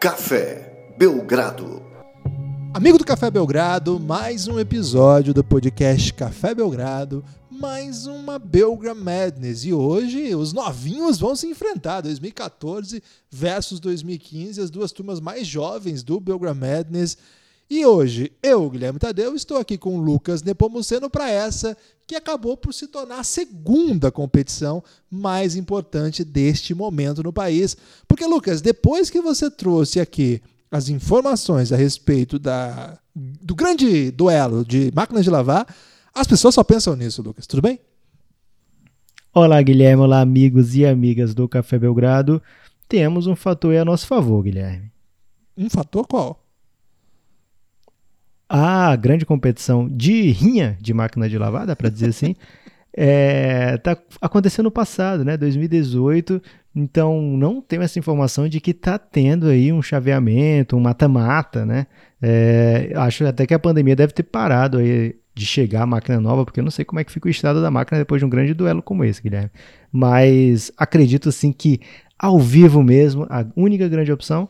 Café Belgrado. Amigo do Café Belgrado, mais um episódio do podcast Café Belgrado, mais uma Belgra Madness. E hoje os novinhos vão se enfrentar, 2014 versus 2015, as duas turmas mais jovens do Belgra Madness. E hoje, eu, Guilherme Tadeu, estou aqui com o Lucas Nepomuceno para essa que acabou por se tornar a segunda competição mais importante deste momento no país. Porque, Lucas, depois que você trouxe aqui as informações a respeito da, do grande duelo de máquinas de lavar, as pessoas só pensam nisso, Lucas. Tudo bem? Olá, Guilherme. Olá, amigos e amigas do Café Belgrado. Temos um fator a nosso favor, Guilherme. Um fator qual? A grande competição de rinha de máquina de lavar, dá para dizer assim, é, tá acontecendo no passado, né, 2018. Então não tem essa informação de que tá tendo aí um chaveamento, um mata-mata, né? É, acho até que a pandemia deve ter parado aí de chegar a máquina nova, porque eu não sei como é que fica o estado da máquina depois de um grande duelo como esse, Guilherme. Mas acredito assim que ao vivo mesmo, a única grande opção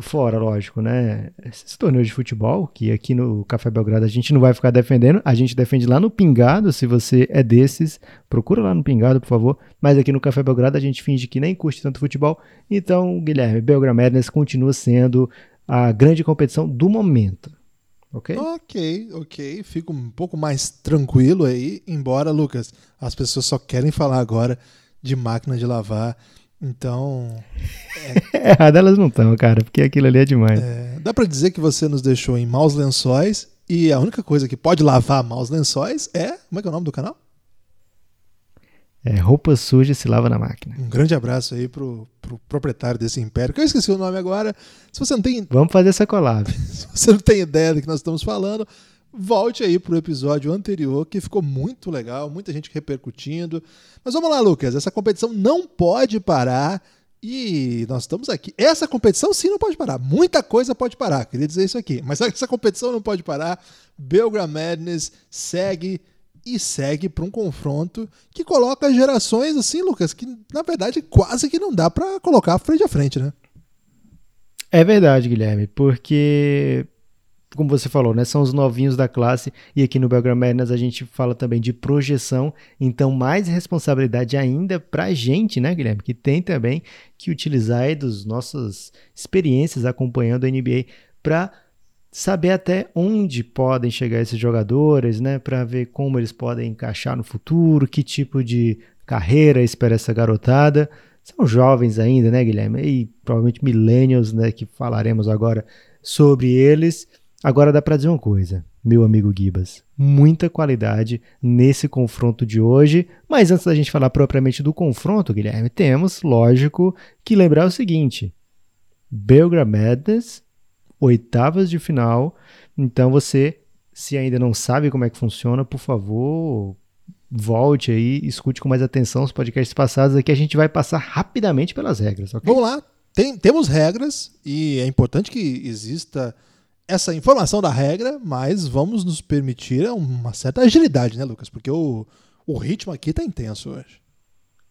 fora, lógico, né? Esses torneios de futebol, que aqui no Café Belgrado a gente não vai ficar defendendo, a gente defende lá no Pingado, se você é desses, procura lá no Pingado, por favor. Mas aqui no Café Belgrado a gente finge que nem curte tanto futebol. Então, Guilherme, Belgrado Madness continua sendo a grande competição do momento. Ok? Ok, ok. Fico um pouco mais tranquilo aí, embora, Lucas, as pessoas só querem falar agora de máquina de lavar então. É... Errado elas não estão, cara, porque aquilo ali é demais. É... Dá para dizer que você nos deixou em maus lençóis e a única coisa que pode lavar maus lençóis é. Como é que é o nome do canal? É, roupa suja se lava na máquina. Um grande abraço aí pro, pro proprietário desse império, que eu esqueci o nome agora. Se você não tem. Vamos fazer essa collab. se você não tem ideia do que nós estamos falando, volte aí pro episódio anterior, que ficou muito legal, muita gente repercutindo. Mas vamos lá, Lucas, essa competição não pode parar. E nós estamos aqui. Essa competição sim não pode parar. Muita coisa pode parar, queria dizer isso aqui. Mas essa competição não pode parar. Belgram Madness segue e segue para um confronto que coloca gerações assim, Lucas, que na verdade quase que não dá para colocar frente a frente, né? É verdade, Guilherme, porque como você falou, né, são os novinhos da classe e aqui no Belgram Madness a gente fala também de projeção, então mais responsabilidade ainda para a gente, né, Guilherme, que tem também que utilizar das nossas experiências acompanhando a NBA para saber até onde podem chegar esses jogadores, né, para ver como eles podem encaixar no futuro, que tipo de carreira espera essa garotada. São jovens ainda, né, Guilherme? E provavelmente millennials, né, que falaremos agora sobre eles. Agora dá para dizer uma coisa, meu amigo Gibas, muita qualidade nesse confronto de hoje, mas antes da gente falar propriamente do confronto, Guilherme, temos, lógico, que lembrar o seguinte: Belgrade Madness, oitavas de final. Então você, se ainda não sabe como é que funciona, por favor, volte aí, escute com mais atenção os podcasts passados. Aqui a gente vai passar rapidamente pelas regras, ok? Vamos lá. Tem, temos regras e é importante que exista essa informação da regra, mas vamos nos permitir uma certa agilidade, né, Lucas? Porque o, o ritmo aqui está intenso hoje.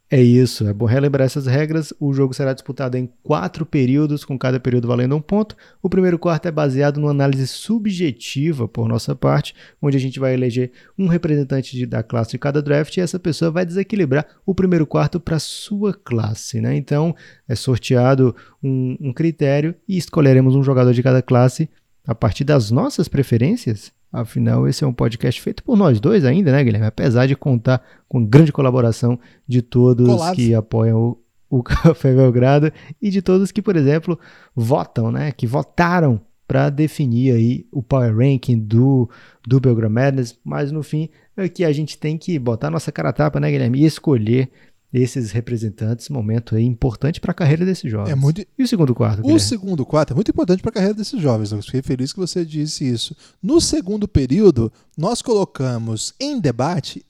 É isso, é bom relembrar essas regras. O jogo será disputado em quatro períodos, com cada período valendo um ponto. O primeiro quarto é baseado numa análise subjetiva por nossa parte, onde a gente vai eleger um representante de, da classe de cada draft e essa pessoa vai desequilibrar o primeiro quarto para sua classe. Né? Então, é sorteado um, um critério e escolheremos um jogador de cada classe a partir das nossas preferências. Afinal, esse é um podcast feito por nós dois ainda, né, Guilherme? Apesar de contar com grande colaboração de todos Colado. que apoiam o, o Café Belgrado e de todos que, por exemplo, votam, né? Que votaram para definir aí o power ranking do, do Belgrado Madness, mas no fim é que a gente tem que botar nossa cara a tapa, né, Guilherme? E escolher esses representantes, momento aí importante para a carreira desses jovens. É muito... E o segundo quarto? O Guilherme? segundo quarto é muito importante para a carreira desses jovens. Eu fiquei feliz que você disse isso. No segundo período, nós colocamos em debate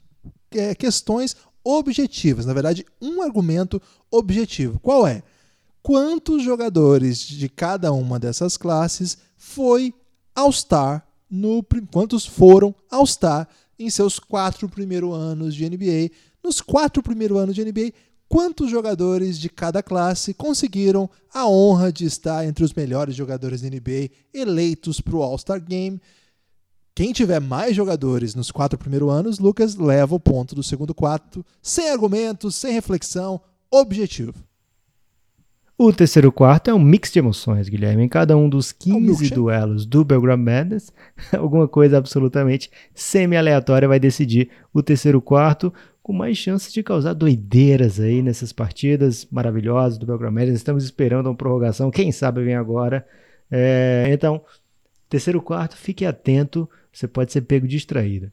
é, questões objetivas. Na verdade, um argumento objetivo. Qual é? Quantos jogadores de cada uma dessas classes foi All-Star no quantos foram All-Star em seus quatro primeiros anos de NBA nos quatro primeiros anos de NBA, quantos jogadores de cada classe conseguiram a honra de estar entre os melhores jogadores da NBA eleitos para o All-Star Game. Quem tiver mais jogadores nos quatro primeiros anos, Lucas leva o ponto do segundo quarto, sem argumentos, sem reflexão, objetivo. O terceiro quarto é um mix de emoções, Guilherme. Em cada um dos 15 é duelos do Belgrade Madness, alguma coisa absolutamente semi-aleatória vai decidir o terceiro quarto, com mais chances de causar doideiras aí nessas partidas maravilhosas do Belgrade Madness. Estamos esperando uma prorrogação, quem sabe vem agora. É, então, terceiro quarto, fique atento, você pode ser pego distraído.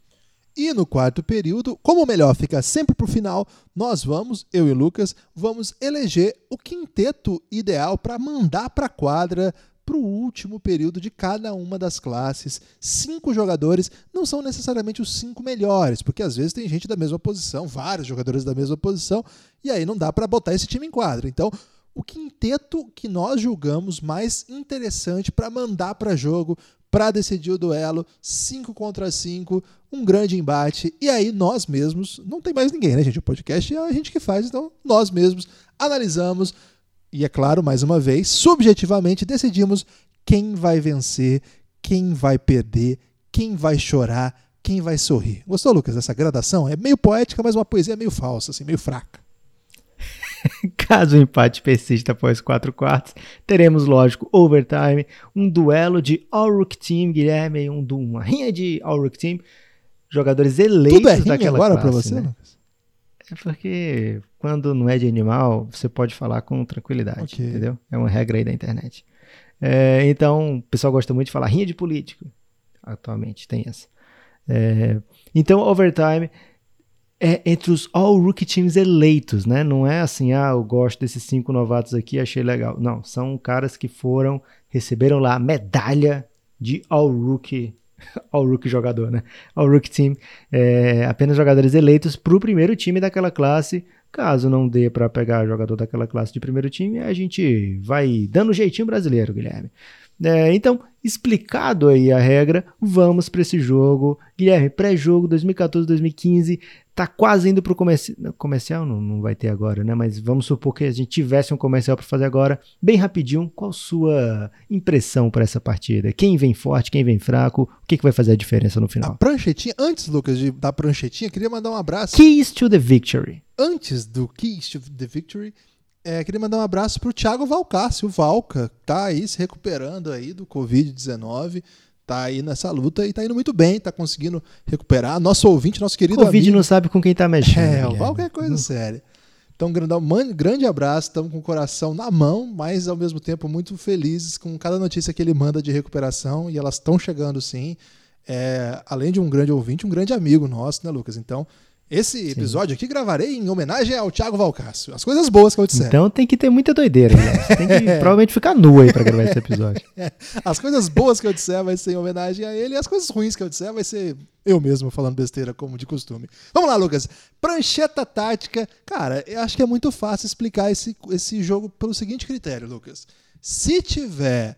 E no quarto período, como o melhor fica sempre para o final, nós vamos, eu e Lucas, vamos eleger o quinteto ideal para mandar para a quadra para o último período de cada uma das classes. Cinco jogadores não são necessariamente os cinco melhores, porque às vezes tem gente da mesma posição, vários jogadores da mesma posição, e aí não dá para botar esse time em quadra. Então, o quinteto que nós julgamos mais interessante para mandar para jogo, para decidir o duelo, 5 contra 5, um grande embate. E aí nós mesmos, não tem mais ninguém, né, gente? O podcast é a gente que faz, então nós mesmos analisamos e é claro, mais uma vez, subjetivamente decidimos quem vai vencer, quem vai perder, quem vai chorar, quem vai sorrir. Gostou, Lucas, dessa gradação? É meio poética, mas uma poesia meio falsa, assim, meio fraca. Caso o empate persista após quatro quartos, teremos, lógico, overtime, um duelo de All-Rook Team, Guilherme, um, uma rinha de All-Rook Team, jogadores eleitos Tudo é rinha daquela agora para você, né? É porque quando não é de animal, você pode falar com tranquilidade, okay. entendeu? É uma regra aí da internet. É, então, o pessoal gosta muito de falar rinha de político. Atualmente tem essa. É, então, overtime é entre os All-Rookie Teams eleitos, né? Não é assim, ah, eu gosto desses cinco novatos aqui, achei legal. Não, são caras que foram, receberam lá a medalha de All-Rookie All-Rookie jogador, né? All-Rookie Team, é, apenas jogadores eleitos para o primeiro time daquela classe. Caso não dê para pegar jogador daquela classe de primeiro time, a gente vai dando jeitinho brasileiro, Guilherme. É, então, explicado aí a regra, vamos para esse jogo. Guilherme, pré-jogo 2014-2015, tá quase indo pro comerci comercial, não, não vai ter agora, né? Mas vamos supor que a gente tivesse um comercial para fazer agora. Bem rapidinho, qual sua impressão para essa partida? Quem vem forte, quem vem fraco? O que, que vai fazer a diferença no final? A pranchetinha, antes, Lucas, de dar pranchetinha, queria mandar um abraço. Keys to the Victory. Antes do Keys to the Victory, é, queria mandar um abraço pro Thiago Valcácio, o Valca, tá aí se recuperando aí do Covid-19 tá aí nessa luta e tá indo muito bem, tá conseguindo recuperar. Nosso ouvinte, nosso querido Covid amigo. não sabe com quem tá mexendo. É, o é coisa séria. Então, grande, grande abraço, estamos com o coração na mão, mas ao mesmo tempo muito felizes com cada notícia que ele manda de recuperação e elas estão chegando sim. É, além de um grande ouvinte, um grande amigo nosso, né, Lucas? Então, esse episódio Sim. aqui gravarei em homenagem ao Thiago Valcácio. As coisas boas que eu disser. Então tem que ter muita doideira, né? Tem que é. provavelmente ficar nu aí pra gravar esse episódio. As coisas boas que eu disser vai ser em homenagem a ele e as coisas ruins que eu disser vai ser eu mesmo falando besteira, como de costume. Vamos lá, Lucas. Prancheta tática. Cara, eu acho que é muito fácil explicar esse, esse jogo pelo seguinte critério, Lucas. Se tiver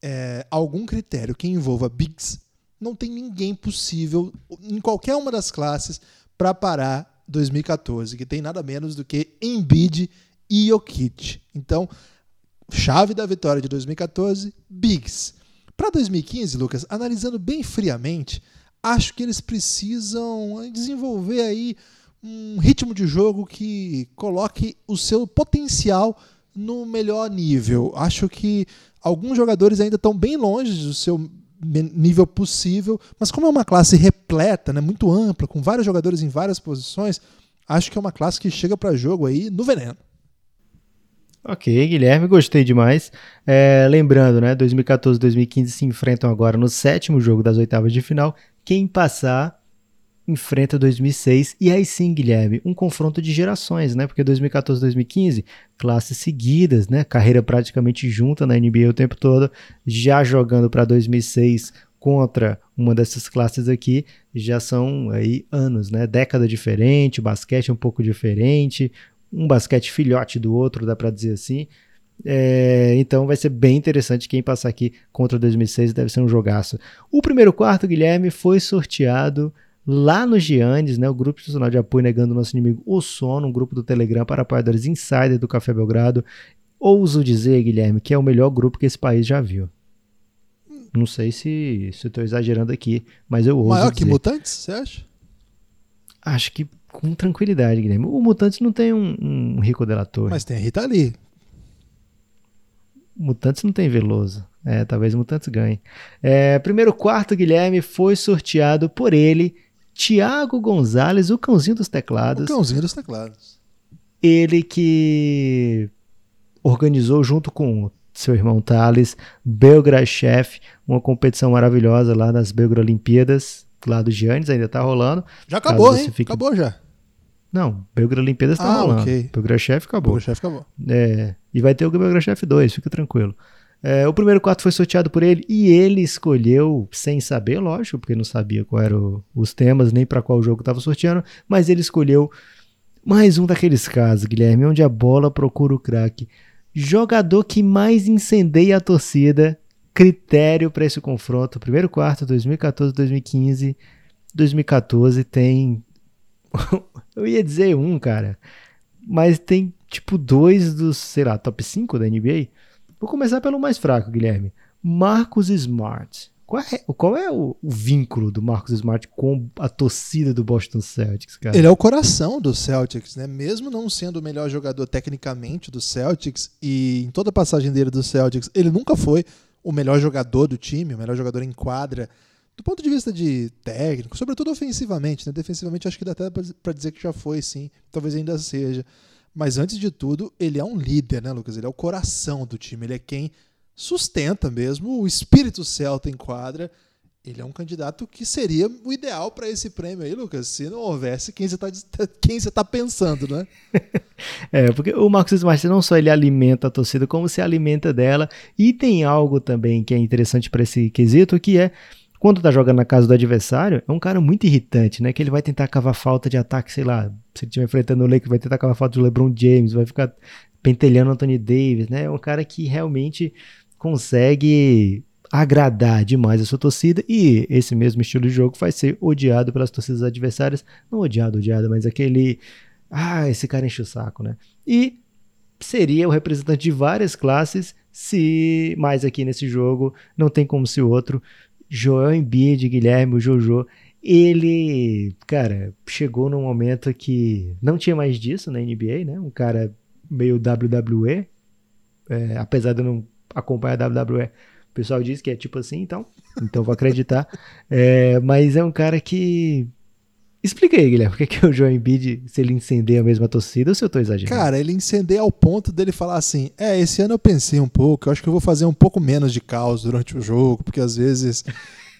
é, algum critério que envolva bigs, não tem ninguém possível em qualquer uma das classes para parar 2014, que tem nada menos do que Embiid e Jokic. Então, chave da vitória de 2014, Bigs. Para 2015, Lucas, analisando bem friamente, acho que eles precisam desenvolver aí um ritmo de jogo que coloque o seu potencial no melhor nível. Acho que alguns jogadores ainda estão bem longe do seu nível possível, mas como é uma classe repleta, né, muito ampla, com vários jogadores em várias posições, acho que é uma classe que chega para jogo aí no veneno. Ok, Guilherme, gostei demais. É, lembrando, né, 2014 e 2015 se enfrentam agora no sétimo jogo das oitavas de final. Quem passar enfrenta 2006 e aí sim, Guilherme, um confronto de gerações, né? Porque 2014, 2015, classes seguidas, né? Carreira praticamente junta na NBA o tempo todo, já jogando para 2006 contra uma dessas classes aqui, já são aí anos, né? Década diferente, basquete um pouco diferente, um basquete filhote do outro, dá para dizer assim. É, então vai ser bem interessante quem passar aqui contra 2006, deve ser um jogaço. O primeiro quarto, Guilherme, foi sorteado lá no Giannis, né, o grupo institucional de apoio negando o nosso inimigo o sono, um grupo do Telegram para apoiadores insider do Café Belgrado. Ouso dizer, Guilherme, que é o melhor grupo que esse país já viu. Não sei se, estou exagerando aqui, mas eu ouso Maior dizer. que Mutantes, você acha? Acho que com tranquilidade, Guilherme. O Mutantes não tem um, um Rico Delator. Mas tem a Rita Lee. Mutantes não tem Veloso. É, talvez Mutantes ganhe. É, primeiro quarto, Guilherme, foi sorteado por ele, Tiago Gonzalez, o cãozinho dos O teclados. cãozinho dos teclados. Ele que organizou junto com seu irmão Thales, Belgrade Chef, uma competição maravilhosa lá nas Belgrade Olimpíadas, lá do Giannis, ainda tá rolando. Já acabou, hein? fique- Acabou já. Não, Belgrade Olimpíadas tá Ah, rolando. ok. Belgrade Chef acabou. O chefe acabou. É, e vai ter o Belgrade Chef 2, fica tranquilo. É, o primeiro quarto foi sorteado por ele e ele escolheu, sem saber, lógico, porque não sabia qual eram os temas, nem para qual jogo estava sorteando, mas ele escolheu mais um daqueles casos, Guilherme, onde a bola procura o craque. Jogador que mais incendeia a torcida, critério para esse confronto. Primeiro quarto, 2014, 2015. 2014 tem. Eu ia dizer um, cara. Mas tem tipo dois dos, sei lá, top 5 da NBA. Vou começar pelo mais fraco, Guilherme. Marcus Smart. Qual é, qual é o, o vínculo do Marcus Smart com a torcida do Boston Celtics, cara? Ele é o coração do Celtics, né? Mesmo não sendo o melhor jogador tecnicamente do Celtics e em toda a passagem dele do Celtics, ele nunca foi o melhor jogador do time, o melhor jogador em quadra. Do ponto de vista de técnico, sobretudo ofensivamente, né? Defensivamente acho que dá até pra dizer que já foi, sim. Talvez ainda seja. Mas antes de tudo, ele é um líder, né, Lucas? Ele é o coração do time. Ele é quem sustenta mesmo o espírito celta em quadra. Ele é um candidato que seria o ideal para esse prêmio aí, Lucas, se não houvesse quem você está quem você tá pensando, né? É, porque o Marcus Smart não só ele alimenta a torcida, como se alimenta dela. E tem algo também que é interessante para esse quesito, que é quando tá jogando na casa do adversário, é um cara muito irritante, né? Que ele vai tentar cavar falta de ataque, sei lá, se ele estiver enfrentando o Lakers, vai tentar cavar falta de LeBron James, vai ficar pentelhando Anthony Davis, né? É um cara que realmente consegue agradar demais a sua torcida e esse mesmo estilo de jogo vai ser odiado pelas torcidas adversárias, não odiado, odiado, mas aquele ah, esse cara enche o saco, né? E seria o representante de várias classes se mais aqui nesse jogo não tem como se o outro Joel Embiid, Guilherme, o Jojo, ele, cara, chegou num momento que não tinha mais disso na NBA, né? Um cara meio WWE, é, apesar de eu não acompanhar a WWE, o pessoal diz que é tipo assim, então, então vou acreditar. É, mas é um cara que Explica aí, Guilherme, por que, que o Joel Embiid, se ele incendeia a mesma torcida ou se eu tô exagerando? Cara, ele incendeia ao ponto dele falar assim: é, esse ano eu pensei um pouco, eu acho que eu vou fazer um pouco menos de caos durante o jogo, porque às vezes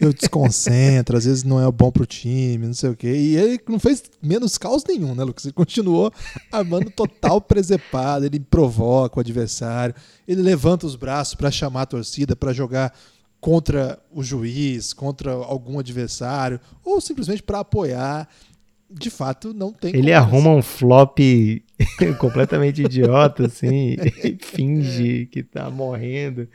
eu desconcentro, às vezes não é bom pro time, não sei o quê. E ele não fez menos caos nenhum, né, Lucas? Ele continuou armando total presepada, ele provoca o adversário, ele levanta os braços para chamar a torcida, para jogar contra o juiz, contra algum adversário, ou simplesmente para apoiar. De fato, não tem Ele arruma um flop completamente idiota, assim, e finge que tá morrendo.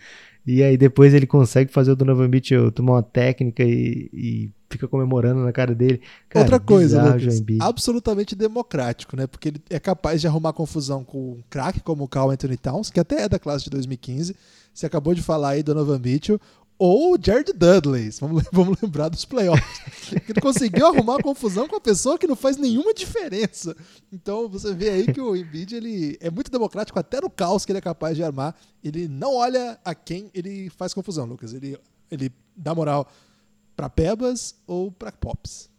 E aí depois ele consegue fazer o Donovan Mitchell tomar uma técnica e, e fica comemorando na cara dele. Cara, Outra coisa, Lucas, absolutamente democrático, né? Porque ele é capaz de arrumar confusão com um craque como o Carl Anthony Towns, que até é da classe de 2015. Você acabou de falar aí Donovan Mitchell. Ou Jared Dudley. Vamos, vamos lembrar dos playoffs. Ele conseguiu arrumar confusão com a pessoa que não faz nenhuma diferença. Então você vê aí que o Embiid ele é muito democrático até no caos que ele é capaz de armar. Ele não olha a quem ele faz confusão, Lucas. Ele, ele dá moral para Pebas ou para Pops.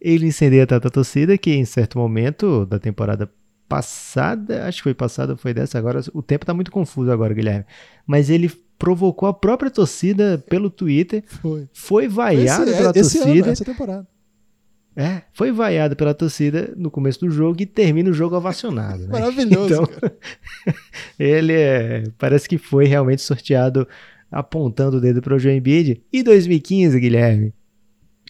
Ele incendeia tanta torcida que em certo momento da temporada passada, acho que foi passada, foi dessa agora, o tempo tá muito confuso agora, Guilherme. Mas ele provocou a própria torcida pelo Twitter, Foi. foi vaiado Esse- pela esse torcida. ano, essa temporada. É, foi vaiado pela torcida no começo do jogo e termina o jogo ovacionado. Né? Maravilhoso, Então, ele é, parece que foi realmente sorteado apontando o dedo para o Joe Embiid. E 2015, Guilherme?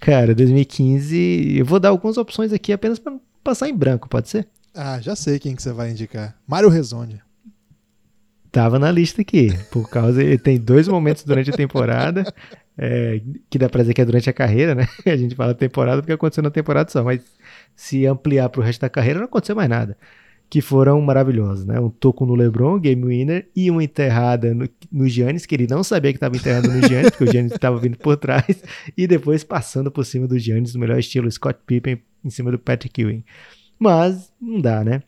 Cara, 2015, eu vou dar algumas opções aqui apenas para passar em branco, pode ser? Ah, já sei quem que você vai indicar. Mário Rezonde. Tava na lista aqui, por causa ele tem dois momentos durante a temporada é, que dá pra dizer que é durante a carreira, né? A gente fala temporada porque aconteceu na temporada só, mas se ampliar pro resto da carreira não aconteceu mais nada. Que foram maravilhosos, né? Um toco no LeBron, game winner, e uma enterrada no, no Giannis, que ele não sabia que estava enterrado no Giannis, porque o Giannis estava vindo por trás, e depois passando por cima do Giannis, no melhor estilo Scott Pippen, em cima do Patrick Ewing. Mas não dá, né?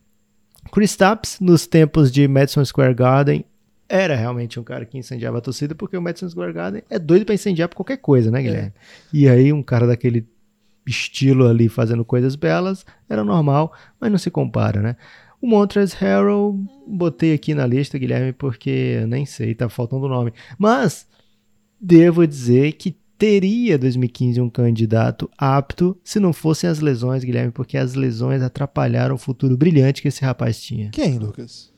Chris Tapps, nos tempos de Madison Square Garden, era realmente um cara que incendiava a torcida, porque o Madison Square Garden é doido para incendiar por qualquer coisa, né, Guilherme? É. E aí, um cara daquele estilo ali fazendo coisas belas era normal, mas não se compara, né? O Montrezl Harrell, botei aqui na lista, Guilherme, porque nem sei, tá faltando o nome. Mas devo dizer que teria 2015 um candidato apto se não fossem as lesões, Guilherme, porque as lesões atrapalharam o futuro brilhante que esse rapaz tinha. Quem, Lucas?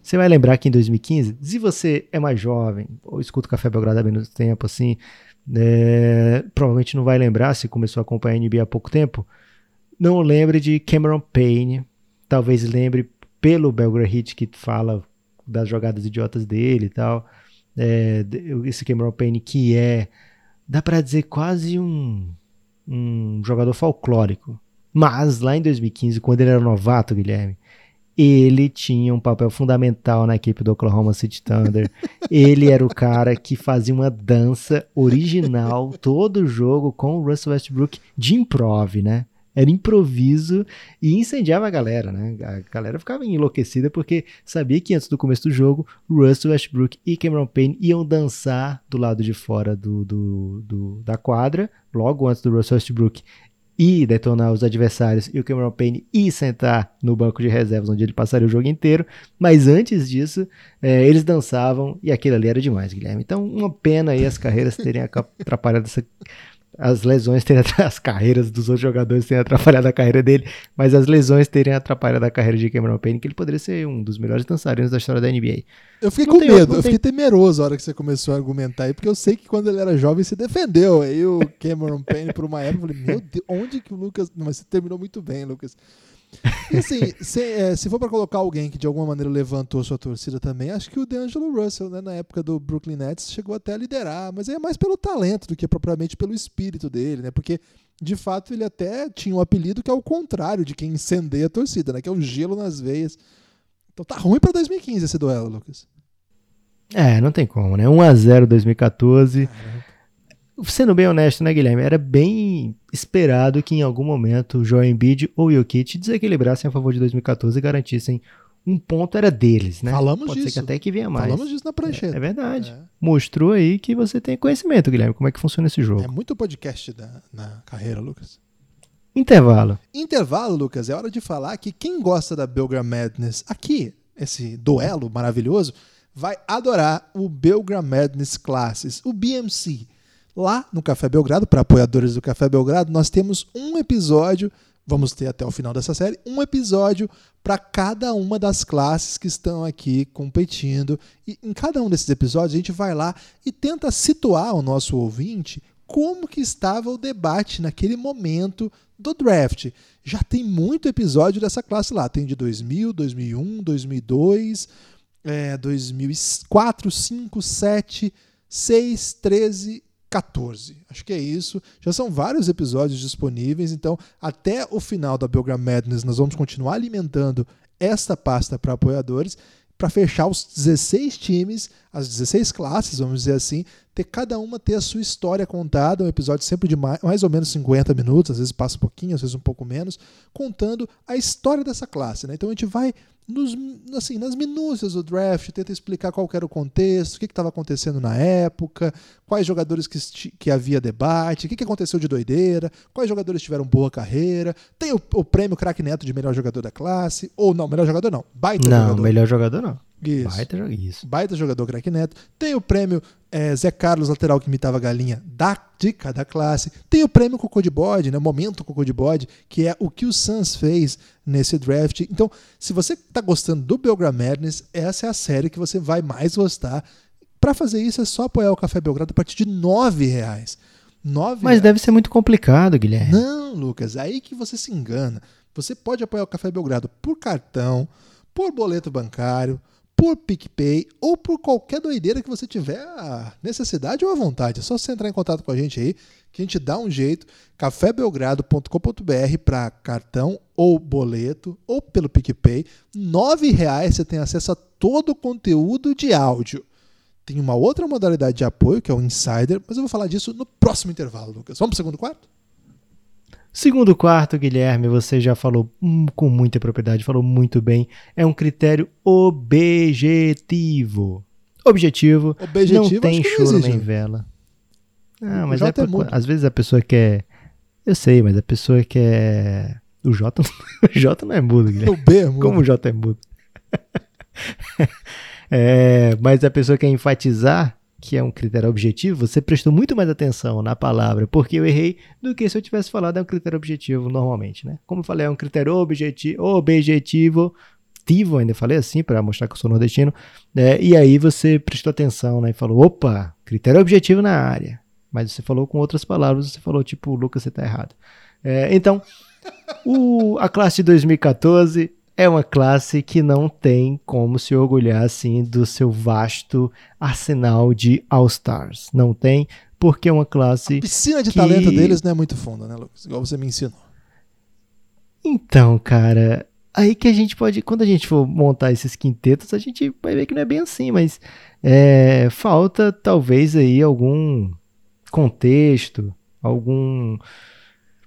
Você vai lembrar que em 2015, se você é mais jovem, ou escuta o Café Belgrado há menos tempo, assim, é, provavelmente não vai lembrar se começou a acompanhar a NBA há pouco tempo. Não lembre de Cameron Payne, talvez lembre pelo Belgrade Hit que fala das jogadas idiotas dele e tal. É, esse Cameron Payne que é, dá para dizer, quase um, um jogador folclórico. Mas lá em 2015, quando ele era novato, Guilherme, ele tinha um papel fundamental na equipe do Oklahoma City Thunder. ele era o cara que fazia uma dança original todo o jogo com o Russell Westbrook de improv, né? Era improviso e incendiava a galera, né? A galera ficava enlouquecida porque sabia que antes do começo do jogo, Russell Westbrook e Cameron Payne iam dançar do lado de fora do, do, do da quadra, logo antes do Russell Westbrook e detonar os adversários e o Cameron Payne ir sentar no banco de reservas onde ele passaria o jogo inteiro. Mas antes disso, é, eles dançavam e aquilo ali era demais, Guilherme. Então, uma pena aí as carreiras terem atrapalhado essa as lesões terem as carreiras dos outros jogadores terem atrapalhado a carreira dele, mas as lesões terem atrapalhado a carreira de Cameron Payne, que ele poderia ser um dos melhores dançarinos da história da NBA. Eu fiquei não com medo, eu fiquei temeroso na hora que você começou a argumentar aí, porque eu sei que quando ele era jovem se defendeu. Aí o Cameron Payne por uma época, eu falei, meu Deus, onde que o Lucas. Não, mas você terminou muito bem, Lucas. E assim, se, é, se for para colocar alguém que de alguma maneira levantou sua torcida também, acho que o DeAngelo Russell, né, na época do Brooklyn Nets, chegou até a liderar, mas é mais pelo talento do que propriamente pelo espírito dele, né? Porque de fato ele até tinha um apelido que é o contrário de quem incendeia a torcida, né? Que é o gelo nas veias. Então tá ruim para 2015 esse duelo, Lucas. É, não tem como, né? 1 a 0 2014. Caramba sendo bem honesto, né, Guilherme? Era bem esperado que em algum momento o Joel Embiid ou o Jokic desequilibrassem a favor de 2014 e garantissem um ponto era deles, né? Falamos Pode disso. ser que até que venha mais. Falamos disso na prancheta. É, é verdade. É. Mostrou aí que você tem conhecimento, Guilherme, como é que funciona esse jogo. É muito podcast da, na carreira, Lucas. Intervalo. Intervalo, Lucas. É hora de falar que quem gosta da Belgram Madness aqui, esse duelo maravilhoso, vai adorar o Belgram Madness Classes, o BMC. Lá no Café Belgrado, para apoiadores do Café Belgrado, nós temos um episódio, vamos ter até o final dessa série, um episódio para cada uma das classes que estão aqui competindo. E em cada um desses episódios a gente vai lá e tenta situar o nosso ouvinte como que estava o debate naquele momento do draft. Já tem muito episódio dessa classe lá. Tem de 2000, 2001, 2002, é, 2004, 5, 7, 6, 13 14. Acho que é isso. Já são vários episódios disponíveis, então até o final da Belgram Madness nós vamos continuar alimentando esta pasta para apoiadores para fechar os 16 times, as 16 classes, vamos dizer assim, ter cada uma ter a sua história contada, um episódio sempre de mais, mais ou menos 50 minutos, às vezes passa um pouquinho, às vezes um pouco menos, contando a história dessa classe. Né? Então a gente vai nos, assim, nas minúcias do draft, tenta explicar qual era o contexto, o que estava acontecendo na época, quais jogadores que, que havia debate, o que, que aconteceu de doideira, quais jogadores tiveram boa carreira. Tem o, o prêmio Crack Neto de melhor jogador da classe, ou não, melhor jogador não, baita não, jogador. Não, melhor jogador não. Isso. Baita, isso. Baita jogador, craque Neto. Tem o prêmio é, Zé Carlos, lateral que imitava a galinha da, de cada classe. Tem o prêmio Cocô de Bode, né? Momento Cocô de Bode, que é o que o Suns fez nesse draft. Então, se você está gostando do Belgram Madness, essa é a série que você vai mais gostar. Para fazer isso, é só apoiar o Café Belgrado a partir de R$ reais. Nove Mas reais. deve ser muito complicado, Guilherme. Não, Lucas, aí que você se engana. Você pode apoiar o Café Belgrado por cartão, por boleto bancário, por PicPay ou por qualquer doideira que você tiver a necessidade ou a vontade. É só você entrar em contato com a gente aí, que a gente dá um jeito. cafébelgrado.com.br para cartão ou boleto ou pelo PicPay. R$ reais você tem acesso a todo o conteúdo de áudio. Tem uma outra modalidade de apoio, que é o Insider, mas eu vou falar disso no próximo intervalo, Lucas. Vamos para o segundo quarto? Segundo quarto, Guilherme, você já falou hum, com muita propriedade, falou muito bem. É um critério objetivo. Objetivo, Objetivo não tem não choro existe, nem vela. Ah, mas é é por- mudo. às vezes a pessoa quer. Eu sei, mas a pessoa quer. O J, o J não é mudo, Guilherme. O B, amor. Como o J é mudo. É, mas a pessoa quer enfatizar que é um critério objetivo, você prestou muito mais atenção na palavra porque eu errei do que se eu tivesse falado é um critério objetivo normalmente, né? Como eu falei, é um critério objetivo, objetivo, tivo, ainda falei assim para mostrar que eu sou nordestino, né? E aí você prestou atenção, né? E falou, opa, critério objetivo na área. Mas você falou com outras palavras, você falou tipo, Lucas, você tá errado. É, então, o- a classe de 2014 é uma classe que não tem como se orgulhar assim do seu vasto arsenal de All-Stars. Não tem, porque é uma classe. A piscina de que- talento deles não é muito funda, né, Lucas? Igual você me ensinou. Então, cara, aí que a gente pode. Quando a gente for montar esses quintetos, a gente vai ver que não é bem assim, mas é, falta talvez aí algum contexto, algum.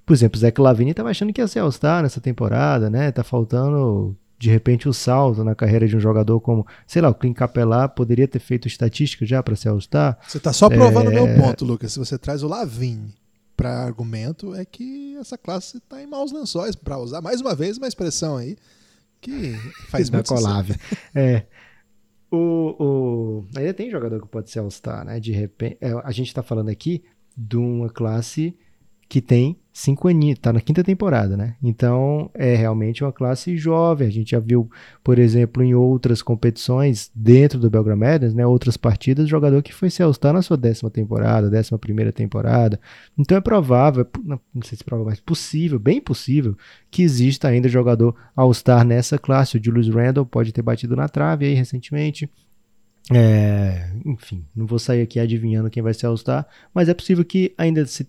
Por exemplo, o Zé Lavini tava achando que ia ser All-Star nessa temporada, né? Tá faltando, de repente, o salto na carreira de um jogador como, sei lá, o Clint Capelá poderia ter feito estatística já para ser All-Star. Você tá só provando o É. meu ponto, Lucas. Se você traz o Lavigne para argumento, é que essa classe tá em maus lençóis, para usar mais uma vez uma expressão aí que faz muito. Inacolável. É. O, o... Ainda tem jogador que pode ser All-Star, né? De repente. é, a gente tá falando aqui de uma classe que tem cinco aninhos, tá na quinta temporada, né? Então é realmente uma classe jovem. A gente já viu, por exemplo, em outras competições dentro do Belgram né? Outras partidas, jogador que foi ser All-Star na sua décima temporada, décima primeira temporada. Então é provável, não sei se é provável, mas possível, bem possível, que exista ainda jogador All-Star nessa classe. O Julius Randle pode ter batido na trave aí recentemente. É, enfim, não vou sair aqui adivinhando quem vai ser All-Star, mas é possível que ainda se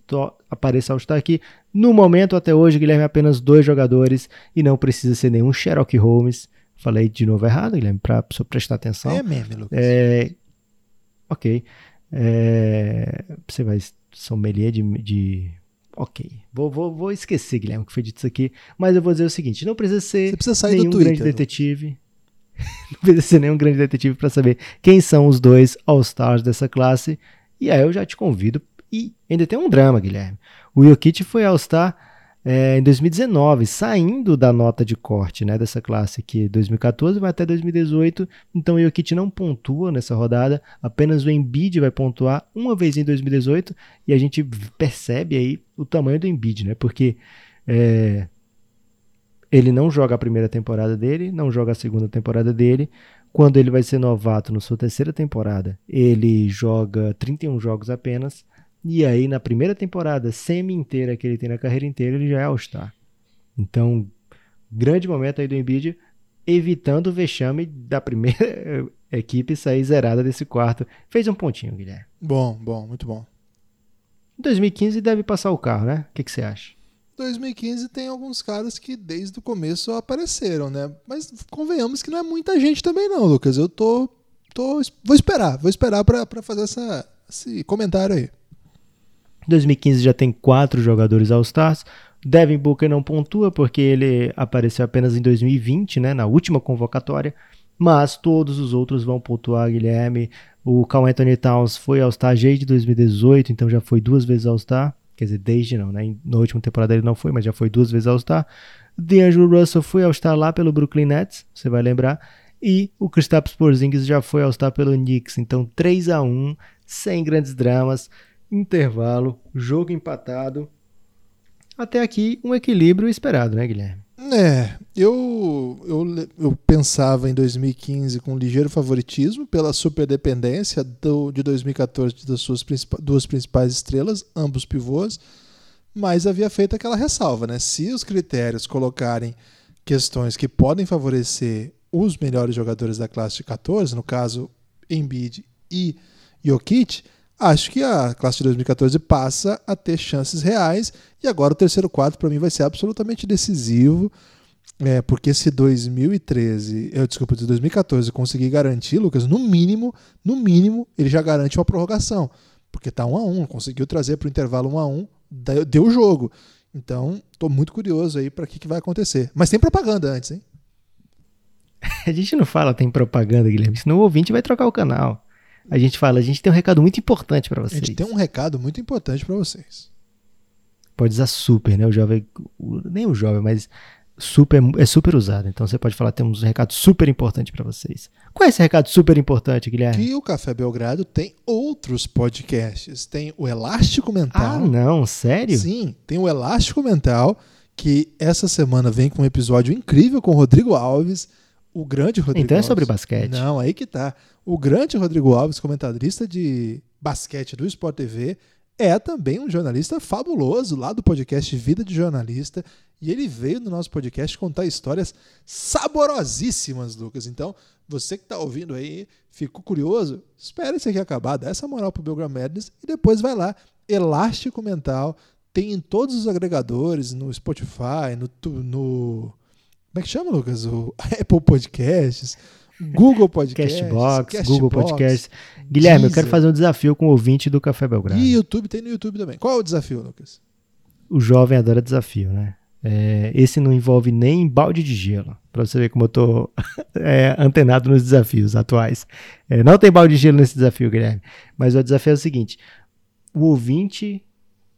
apareça All-Star aqui. No momento, até hoje, Guilherme, apenas dois jogadores e não precisa ser nenhum Sherlock Holmes. Falei de novo errado, Guilherme, para pessoa prestar atenção. É meme, Lucas. É, ok. É, você vai sommelier de, de ok. Vou, vou, vou esquecer, Guilherme, que foi dito isso aqui. Mas eu vou dizer o seguinte: não precisa ser Você precisa sair nenhum do grande Twitter. detetive. não precisa ser nenhum grande detetive para saber quem são os dois All-Stars dessa classe. E aí eu já te convido. E ainda tem um drama, Guilherme. O Jokic foi All-Star é, em 2019, saindo da nota de corte né, dessa classe aqui, 2014 vai até 2018. Então o Jokic não pontua nessa rodada, apenas o Embiid vai pontuar uma vez em 2018 e a gente percebe aí o tamanho do Embiid, né? Porque é, ele não joga a primeira temporada dele, não joga a segunda temporada dele. Quando ele vai ser novato na sua terceira temporada, ele joga 31 jogos apenas. E aí, na primeira temporada semi-inteira que ele tem na carreira inteira, ele já é All-Star. Então, grande momento aí do Embiid, evitando o vexame da primeira equipe sair zerada desse quarto. Fez um pontinho, Guilherme. Bom, bom, muito bom. Em 2015 deve passar o carro, né? O que, que você acha? 2015 tem alguns caras que desde o começo apareceram, né? Mas convenhamos que não é muita gente também não, Lucas. Eu tô, tô vou esperar, vou esperar pra fazer essa, esse comentário aí. 2015 já tem quatro jogadores All-Stars. Devin Booker não pontua porque ele apareceu apenas em 2020, né, na última convocatória. Mas todos os outros vão pontuar, Guilherme. O Carl Anthony Towns foi All-Star desde 2018, então já foi duas vezes All-Star. Quer dizer, desde não, né? Na última temporada ele não foi, mas já foi duas vezes All-Star. D'Angelo Russell foi All-Star lá pelo Brooklyn Nets, você vai lembrar. E o Kristaps Porzingis já foi All-Star pelo Knicks. Então 3 a 1 sem grandes dramas intervalo, jogo empatado. Até aqui, um equilíbrio esperado, né, Guilherme? É, eu, eu, eu pensava em 2015 com um ligeiro favoritismo pela superdependência do, de 2014 das suas duas principais estrelas, ambos pivôs, mas havia feito aquela ressalva, né? Se os critérios colocarem questões que podem favorecer os melhores jogadores da classe de 14, no caso Embiid e Jokic, acho que a classe de 2014 passa a ter chances reais e agora o terceiro quadro para mim vai ser absolutamente decisivo. É, porque se 2013, eu desculpa, se 2014 conseguir garantir, Lucas, no mínimo, no mínimo, ele já garante uma prorrogação. Porque tá 1 a 1, conseguiu trazer para o intervalo 1 a 1, deu o jogo. Então, estou muito curioso aí para o que, que vai acontecer. Mas tem propaganda antes, hein? A gente não fala tem propaganda, Guilherme, senão o ouvinte vai trocar o canal. A gente fala, a gente tem um recado muito importante para vocês. A gente tem um recado muito importante para vocês. Pode usar super, né? O jovem, nem o jovem, mas super é super usado. Então você pode falar, temos um recado super importante para vocês. Qual é esse recado super importante, Guilherme? Que o Café Belgrado tem outros podcasts. Tem o Elástico Mental. Ah, não, sério? Sim, tem o Elástico Mental, que essa semana vem com um episódio incrível com o Rodrigo Alves, o grande Rodrigo Então é Alves. sobre basquete. Não, aí que tá. O grande Rodrigo Alves, comentarista de basquete do Sport TV, é também um jornalista fabuloso lá do podcast Vida de Jornalista. E ele veio no nosso podcast contar histórias saborosíssimas, Lucas. Então, você que está ouvindo aí, ficou curioso? Espera isso aqui acabar, dá essa moral pro Belgram Madness e depois vai lá. Elástico Mental tem em todos os agregadores, no Spotify, no, no como é que chama, Lucas? O Apple Podcasts, Google Podcasts, Cashbox, Cashbox Google Podcasts. Guilherme, Deezer. eu quero fazer um desafio com o ouvinte do Café Belgrado. E YouTube, tem no YouTube também. Qual é o desafio, Lucas? O jovem adora desafio, né? É, esse não envolve nem balde de gelo, para você ver como eu tô é, antenado nos desafios atuais. É, não tem balde de gelo nesse desafio, Guilherme. Mas o desafio é o seguinte: o ouvinte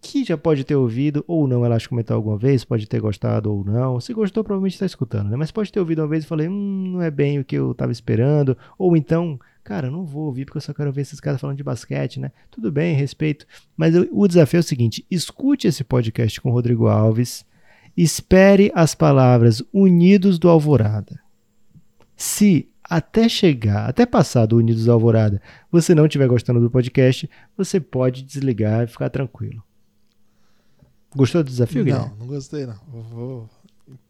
que já pode ter ouvido ou não Elástico Mental alguma vez, pode ter gostado ou não. Se gostou, provavelmente está escutando, né? Mas pode ter ouvido uma vez e falei, hum, não é bem o que eu estava esperando. Ou então, cara, não vou ouvir porque eu só quero ver esses caras falando de basquete, né? Tudo bem, respeito. Mas o desafio é o seguinte: escute esse podcast com o Rodrigo Alves, espere as palavras Unidos do Alvorada. Se até chegar, até passar do Unidos do Alvorada, você não estiver gostando do podcast, você pode desligar e ficar tranquilo. Gostou do desafio, Guilherme? Não, não gostei, não. Eu vou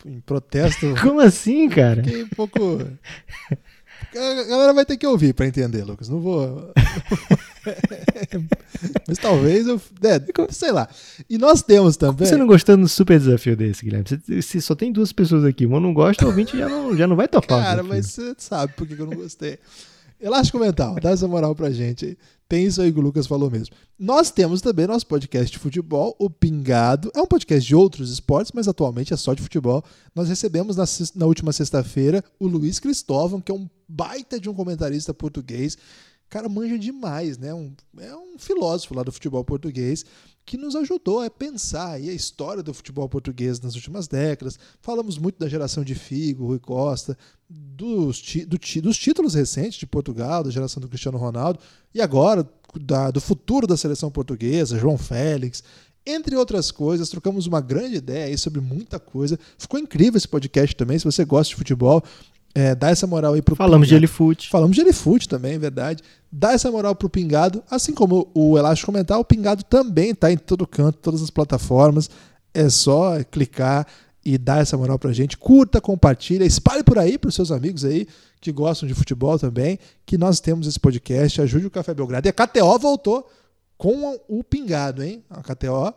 em protesto. Como assim, cara? Fiquei um pouco. A galera vai ter que ouvir para entender, Lucas. Não vou. Mas talvez eu. É, sei lá. E nós temos também. Como você não gostou do super desafio desse, Guilherme? Se, se só tem duas pessoas aqui, uma não gosta, o ouvinte já não, já não vai topar. Cara, mas você sabe por que eu não gostei. Elástico Mental, dá essa moral pra gente. Tem isso aí que o Lucas falou mesmo. Nós temos também nosso podcast de futebol, o Pingado. É um podcast de outros esportes, mas atualmente é só de futebol. Nós recebemos na, na última sexta-feira o Luiz Cristóvão, que é um baita de um comentarista português. Cara, manja demais, né? Um, é um filósofo lá do futebol português que nos ajudou a pensar a história do futebol português nas últimas décadas. Falamos muito da geração de Figo, Rui Costa, dos, do, dos títulos recentes de Portugal, da geração do Cristiano Ronaldo, e agora da, do futuro da seleção portuguesa, João Félix. Entre outras coisas, trocamos uma grande ideia sobre muita coisa. Ficou incrível esse podcast também. Se você gosta de futebol, é, dá essa moral aí pro Falamos Pingado. de Elifute. Falamos de Elifute também, é verdade. Dá essa moral pro Pingado, assim como o Elástico Mental, o Pingado também tá em todo canto, todas as plataformas. É só clicar e dar essa moral pra gente. Curta, compartilha, espalhe por aí pros seus amigos aí que gostam de futebol também, que nós temos esse podcast. Ajude o Café Belgrado. E a KTO voltou com o Pingado, hein? A KTO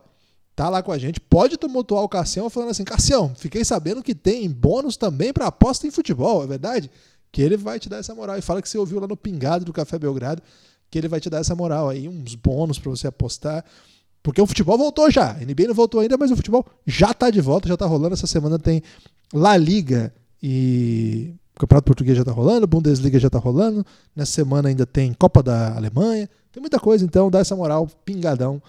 tá lá com a gente. Pode tumultuar o Cassião falando assim: Cassião, fiquei sabendo que tem bônus também para aposta em futebol, é verdade? Que ele vai te dar essa moral. E fala que você ouviu lá no Pingado do Café Belgrado, que ele vai te dar essa moral aí, uns bônus para você apostar. Porque o futebol voltou já. A NBA não voltou ainda, mas o futebol já tá de volta, já tá rolando. Essa semana tem La Liga e o Campeonato Português já tá rolando, Bundesliga já tá rolando. Nessa semana ainda tem Copa da Alemanha. Tem muita coisa, então dá essa moral, pingadão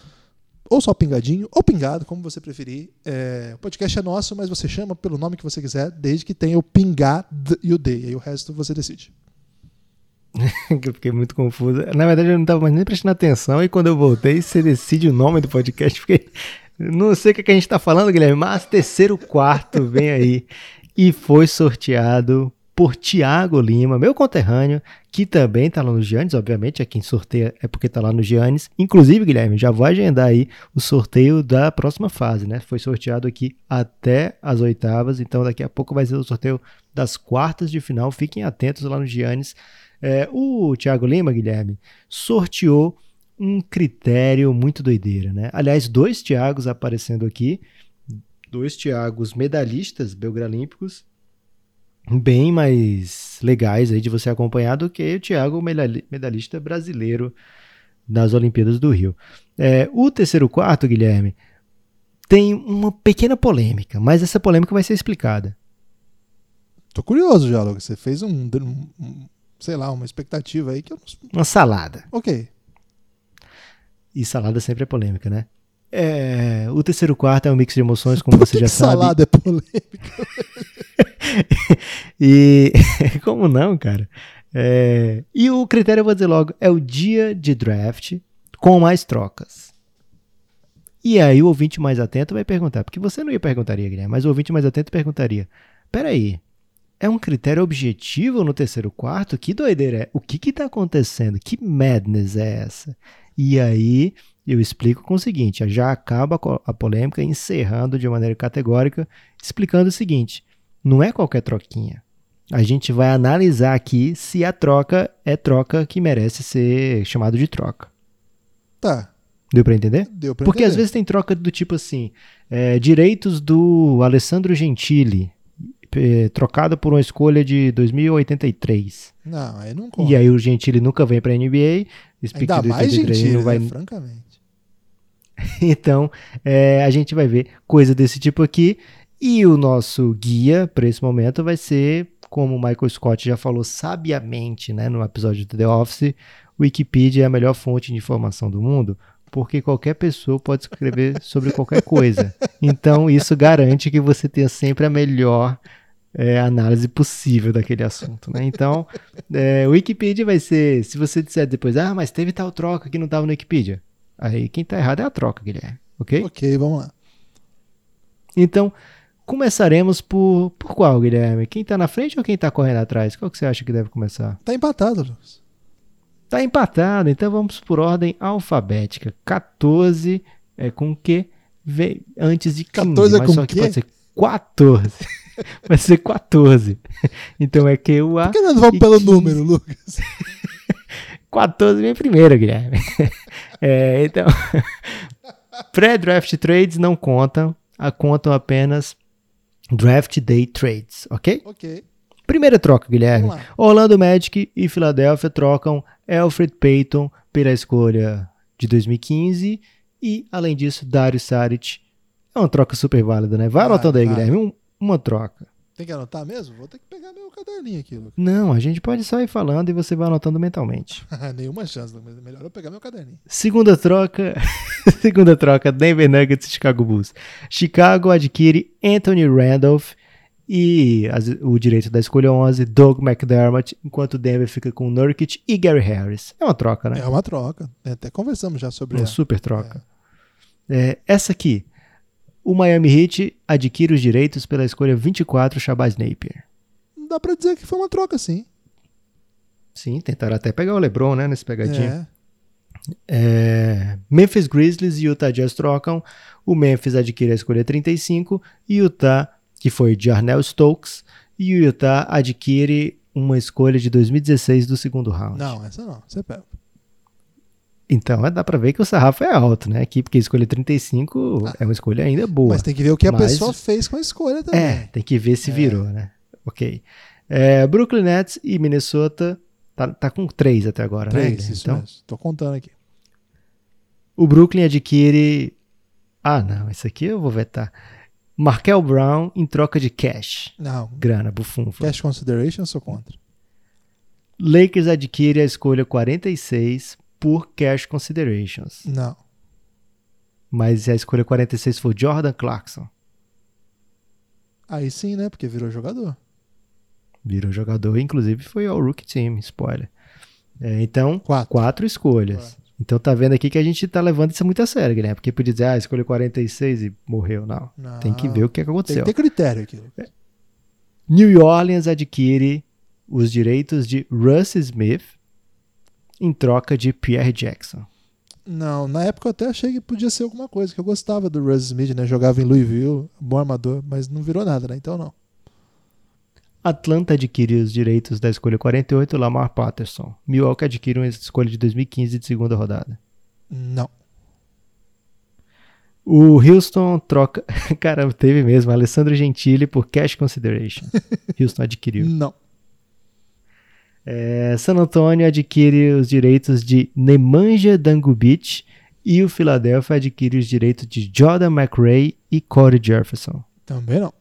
ou só pingadinho, ou pingado, como você preferir. É, o podcast é nosso, mas você chama pelo nome que você quiser, desde que tenha o pingado e o D. E aí o resto você decide. eu fiquei muito confuso. Na verdade, eu não estava nem prestando atenção, e quando eu voltei, você decide o nome do podcast. Fiquei. Não sei o que a gente está falando, Guilherme, mas terceiro quarto vem aí. E foi sorteado por Tiago Lima, meu conterrâneo, que também está lá no Giannis, obviamente, é quem sorteia é porque está lá no Giannis. Inclusive, Guilherme, já vou agendar aí o sorteio da próxima fase, né? Foi sorteado aqui até as oitavas, então daqui a pouco vai ser o sorteio das quartas de final. Fiquem atentos lá no Giannis. É, o Tiago Lima, Guilherme, sorteou um critério muito doideira, né? Aliás, dois Tiagos aparecendo aqui, dois Tiagos medalhistas belgralímpicos bem mais legais aí de você acompanhar do que o Thiago, medalhista brasileiro nas Olimpíadas do Rio. É, o terceiro quarto, Guilherme, tem uma pequena polêmica, mas essa polêmica vai ser explicada. Tô curioso já. Você fez um, um, sei lá, uma expectativa aí que eu não... Uma salada. Ok. E salada sempre é polêmica, né? É, o terceiro quarto é um mix de emoções, como você já sabe. Salada é polêmica. e como não, cara? É, e o critério, eu vou dizer logo, é o dia de draft com mais trocas. E aí o ouvinte mais atento vai perguntar, porque você não ia perguntaria, Guilherme, mas o ouvinte mais atento perguntaria: peraí, é um critério objetivo no terceiro quarto? Que doideira é? O que que tá acontecendo? Que madness é essa? E aí eu explico com o seguinte: já acaba a polêmica encerrando de maneira categórica, explicando o seguinte: não é qualquer troquinha. A gente vai analisar aqui se a troca é troca que merece ser chamado de troca. Tá. Deu para entender? Deu pra Porque entender. às vezes tem troca do tipo assim: é, direitos do Alessandro Gentili, é, trocado por uma escolha de 2083. Não, aí não conta. E aí o Gentili nunca vem para NBA. Ainda mais Gentili, não vai... né? francamente. então, é, a gente vai ver coisa desse tipo aqui. E o nosso guia para esse momento vai ser, como o Michael Scott já falou sabiamente né, no episódio do The Office, Wikipedia é a melhor fonte de informação do mundo, porque qualquer pessoa pode escrever sobre qualquer coisa. Então, isso garante que você tenha sempre a melhor é, análise possível daquele assunto. Né? Então, é, o Wikipedia vai ser, se você disser depois, ah, mas teve tal troca que não estava no Wikipedia. Aí quem está errado é a troca, Guilherme. Ok? Ok, vamos lá. Então, Começaremos por, por qual, Guilherme? Quem tá na frente ou quem tá correndo atrás? Qual que você acha que deve começar? Tá empatado, Lucas. Tá empatado, então vamos por ordem alfabética. 14 é com que vem antes de 15, 14 é mas com só que quê? pode ser 14. Vai ser 14. Então é que o A. Por que nós vamos pelo 15? número, Lucas? 14 vem primeiro, Guilherme. É, então, pré-draft trades não contam, a contam apenas draft day trades, ok? ok. Primeira troca, Guilherme. Orlando Magic e Philadelphia trocam Alfred Payton pela escolha de 2015 e, além disso, Dario Saric. É uma troca super válida, né? Vai Vai, anotando aí, vai. Guilherme. Um- uma troca. Tem que anotar mesmo? Vou ter que pegar meu caderninho aqui, Lucas. Não, a gente pode só ir falando e você vai anotando mentalmente. Nenhuma chance, Lucas. Melhor eu pegar meu caderninho. Segunda troca, segunda troca, Denver Nuggets e Chicago Bulls. Chicago adquire Anthony Randolph e as- o direito da escolha 11, Doug McDermott, enquanto Denver fica com Nurkic e Gary Harris. É uma troca, né? É uma troca. Até conversamos já sobre Uma ela. super troca. É, essa aqui, o Miami Heat adquire os direitos pela escolha 24, Shabazz Napier. Dá pra dizer que foi uma troca, sim. Sim, tentaram até pegar o LeBron, né, nesse pegadinho. É. É, Memphis Grizzlies e Utah Jazz trocam. O Memphis adquire a escolha 35 e Utah, que foi de Arnell Stokes, e o Utah adquire uma escolha de 2016 do segundo round. Não, essa não. Você pega. Então é, dá pra ver que o sarrafo é alto, né? Aqui, porque a escolha 35 é uma escolha ainda boa. Mas tem que ver o que a Mas- pessoa fez com a escolha também. É, tem que ver se virou, né? Ok. É, Brooklyn Nets e Minnesota tá, tá com três até agora, né? Três, Guilherme? isso Então, mesmo. Tô contando aqui. O Brooklyn adquire. Ah, não, isso aqui eu vou vetar. Markel Brown em troca de cash. Não. Grana, bufunfa. Cash consideration, eu sou contra. Lakers adquire a escolha 46 por cash considerations. Não. Mas a escolha 46 foi Jordan Clarkson. Aí sim, né? Porque virou jogador. Virou jogador, inclusive foi ao Rookie Team, spoiler. É, então, Quatro. quatro escolhas. Quatro. Então tá vendo aqui que a gente tá levando isso muito a sério, Guilherme. Porque podia dizer, ah, escolheu 46 e morreu. Não. Não. Tem que ver o que, é que Tem aconteceu. que ter critério aqui. New Orleans adquire os direitos de Russ Smith em troca de Pierre Jackson. Não, na época eu até achei que podia ser alguma coisa, que eu gostava do Russ Smith, né? Jogava em Louisville, bom armador, mas não virou nada, né? Então não. Atlanta adquire os direitos da escolha 48, Lamar Patterson. Milwaukee adquire uma escolha de 2015 de segunda rodada. Não. O Houston troca. Cara, teve mesmo. Alessandro Gentili por cash consideration. Houston adquiriu. Não. É, San Antonio adquire os direitos de Nemanja Dangubic e o Philadelphia adquire os direitos de Jordan McRae e Corey Jefferson. Também não.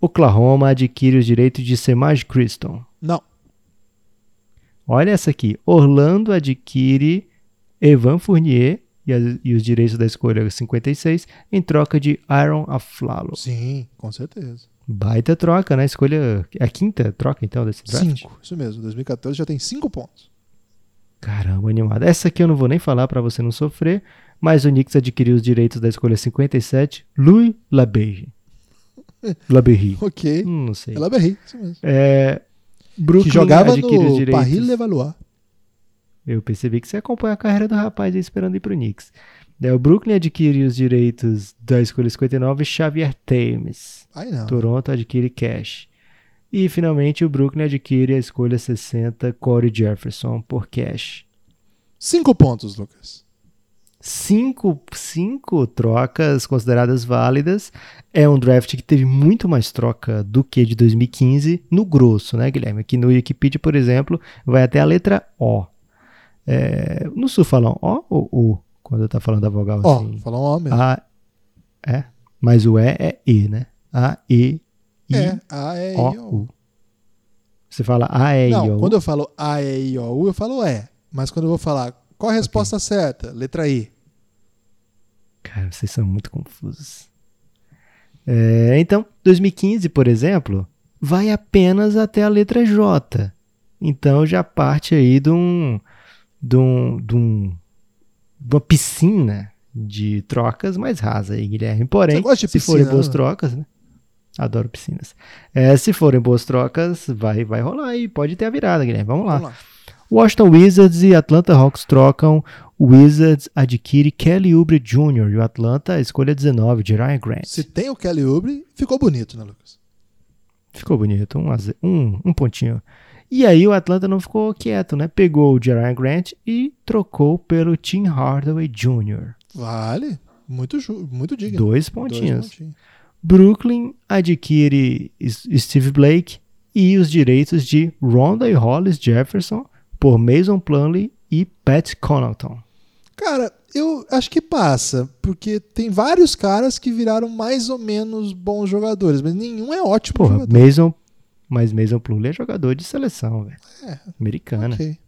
Oklahoma adquire os direitos de Semaj Criston. Não. Olha essa aqui. Orlando adquire Evan Fournier e, e os direitos da escolha 56 em troca de Aaron Aflalo. Sim, com certeza. Baita troca, né? Escolha. É a quinta troca então desse draft? Cinco, isso mesmo. 2014 já tem cinco pontos. Caramba, animado. Essa aqui eu não vou nem falar pra você não sofrer, mas o Knicks adquiriu os direitos da escolha 57, Louis Laberge. Laberry. Ok. Hum, não sei. Ela berri, isso mesmo. É, Brooklyn que jogava adquire os no direitos. Paris Levallois. Eu percebi que você acompanha a carreira do rapaz aí esperando ir pro Knicks. Daí o Brooklyn adquire os direitos da escolha 59, Xavier Thames. Toronto adquire cash. E finalmente o Brooklyn adquire a escolha 60, Corey Jefferson, por cash. Cinco pontos, Lucas. Cinco, cinco trocas consideradas válidas. É um draft que teve muito mais troca do que de 2015 no grosso, né, Guilherme? Aqui no Wikipedia, por exemplo, vai até a letra O. É, no sul falam O ou U? Quando tá falando da vogal Ó, assim. falou um homem mesmo. A, é, mas o E é E, né? A, E, I, é, A, E, I, O, O. U. Você fala A, E, I, O. quando eu falo A, E, I, O, U, eu falo E. Mas quando eu vou falar qual a resposta certa? Letra I. Cara, vocês são muito confusos. É, então, 2015, por exemplo, vai apenas até a letra J. Então já parte aí de um, de um, de um de uma piscina de trocas mais rasa aí, Guilherme. Porém, de se forem piscina, boas né? trocas, né? Adoro piscinas. É, se forem boas trocas, vai, vai rolar aí. Pode ter a virada, Guilherme. Vamos lá. Vamos lá. Washington Wizards e Atlanta Hawks trocam. O Wizards adquire Kelly Oubre Jr. e o Atlanta escolha 19 de Ryan Grant. Se tem o Kelly Oubre, ficou bonito, né, Lucas? Ficou bonito, um, um, um pontinho. E aí o Atlanta não ficou quieto, né? Pegou o Jerry Grant e trocou pelo Tim Hardaway Jr. Vale. Muito, muito digno. Dois Dois pontinhos. pontinhos. Brooklyn adquire Steve Blake e os direitos de Ronda e Hollis Jefferson por Mason Plumlee e Pat Connaughton. Cara, eu acho que passa, porque tem vários caras que viraram mais ou menos bons jogadores, mas nenhum é ótimo Porra, jogador. Mason, mas Mason Plumlee é jogador de seleção, velho. É, Americana. ok.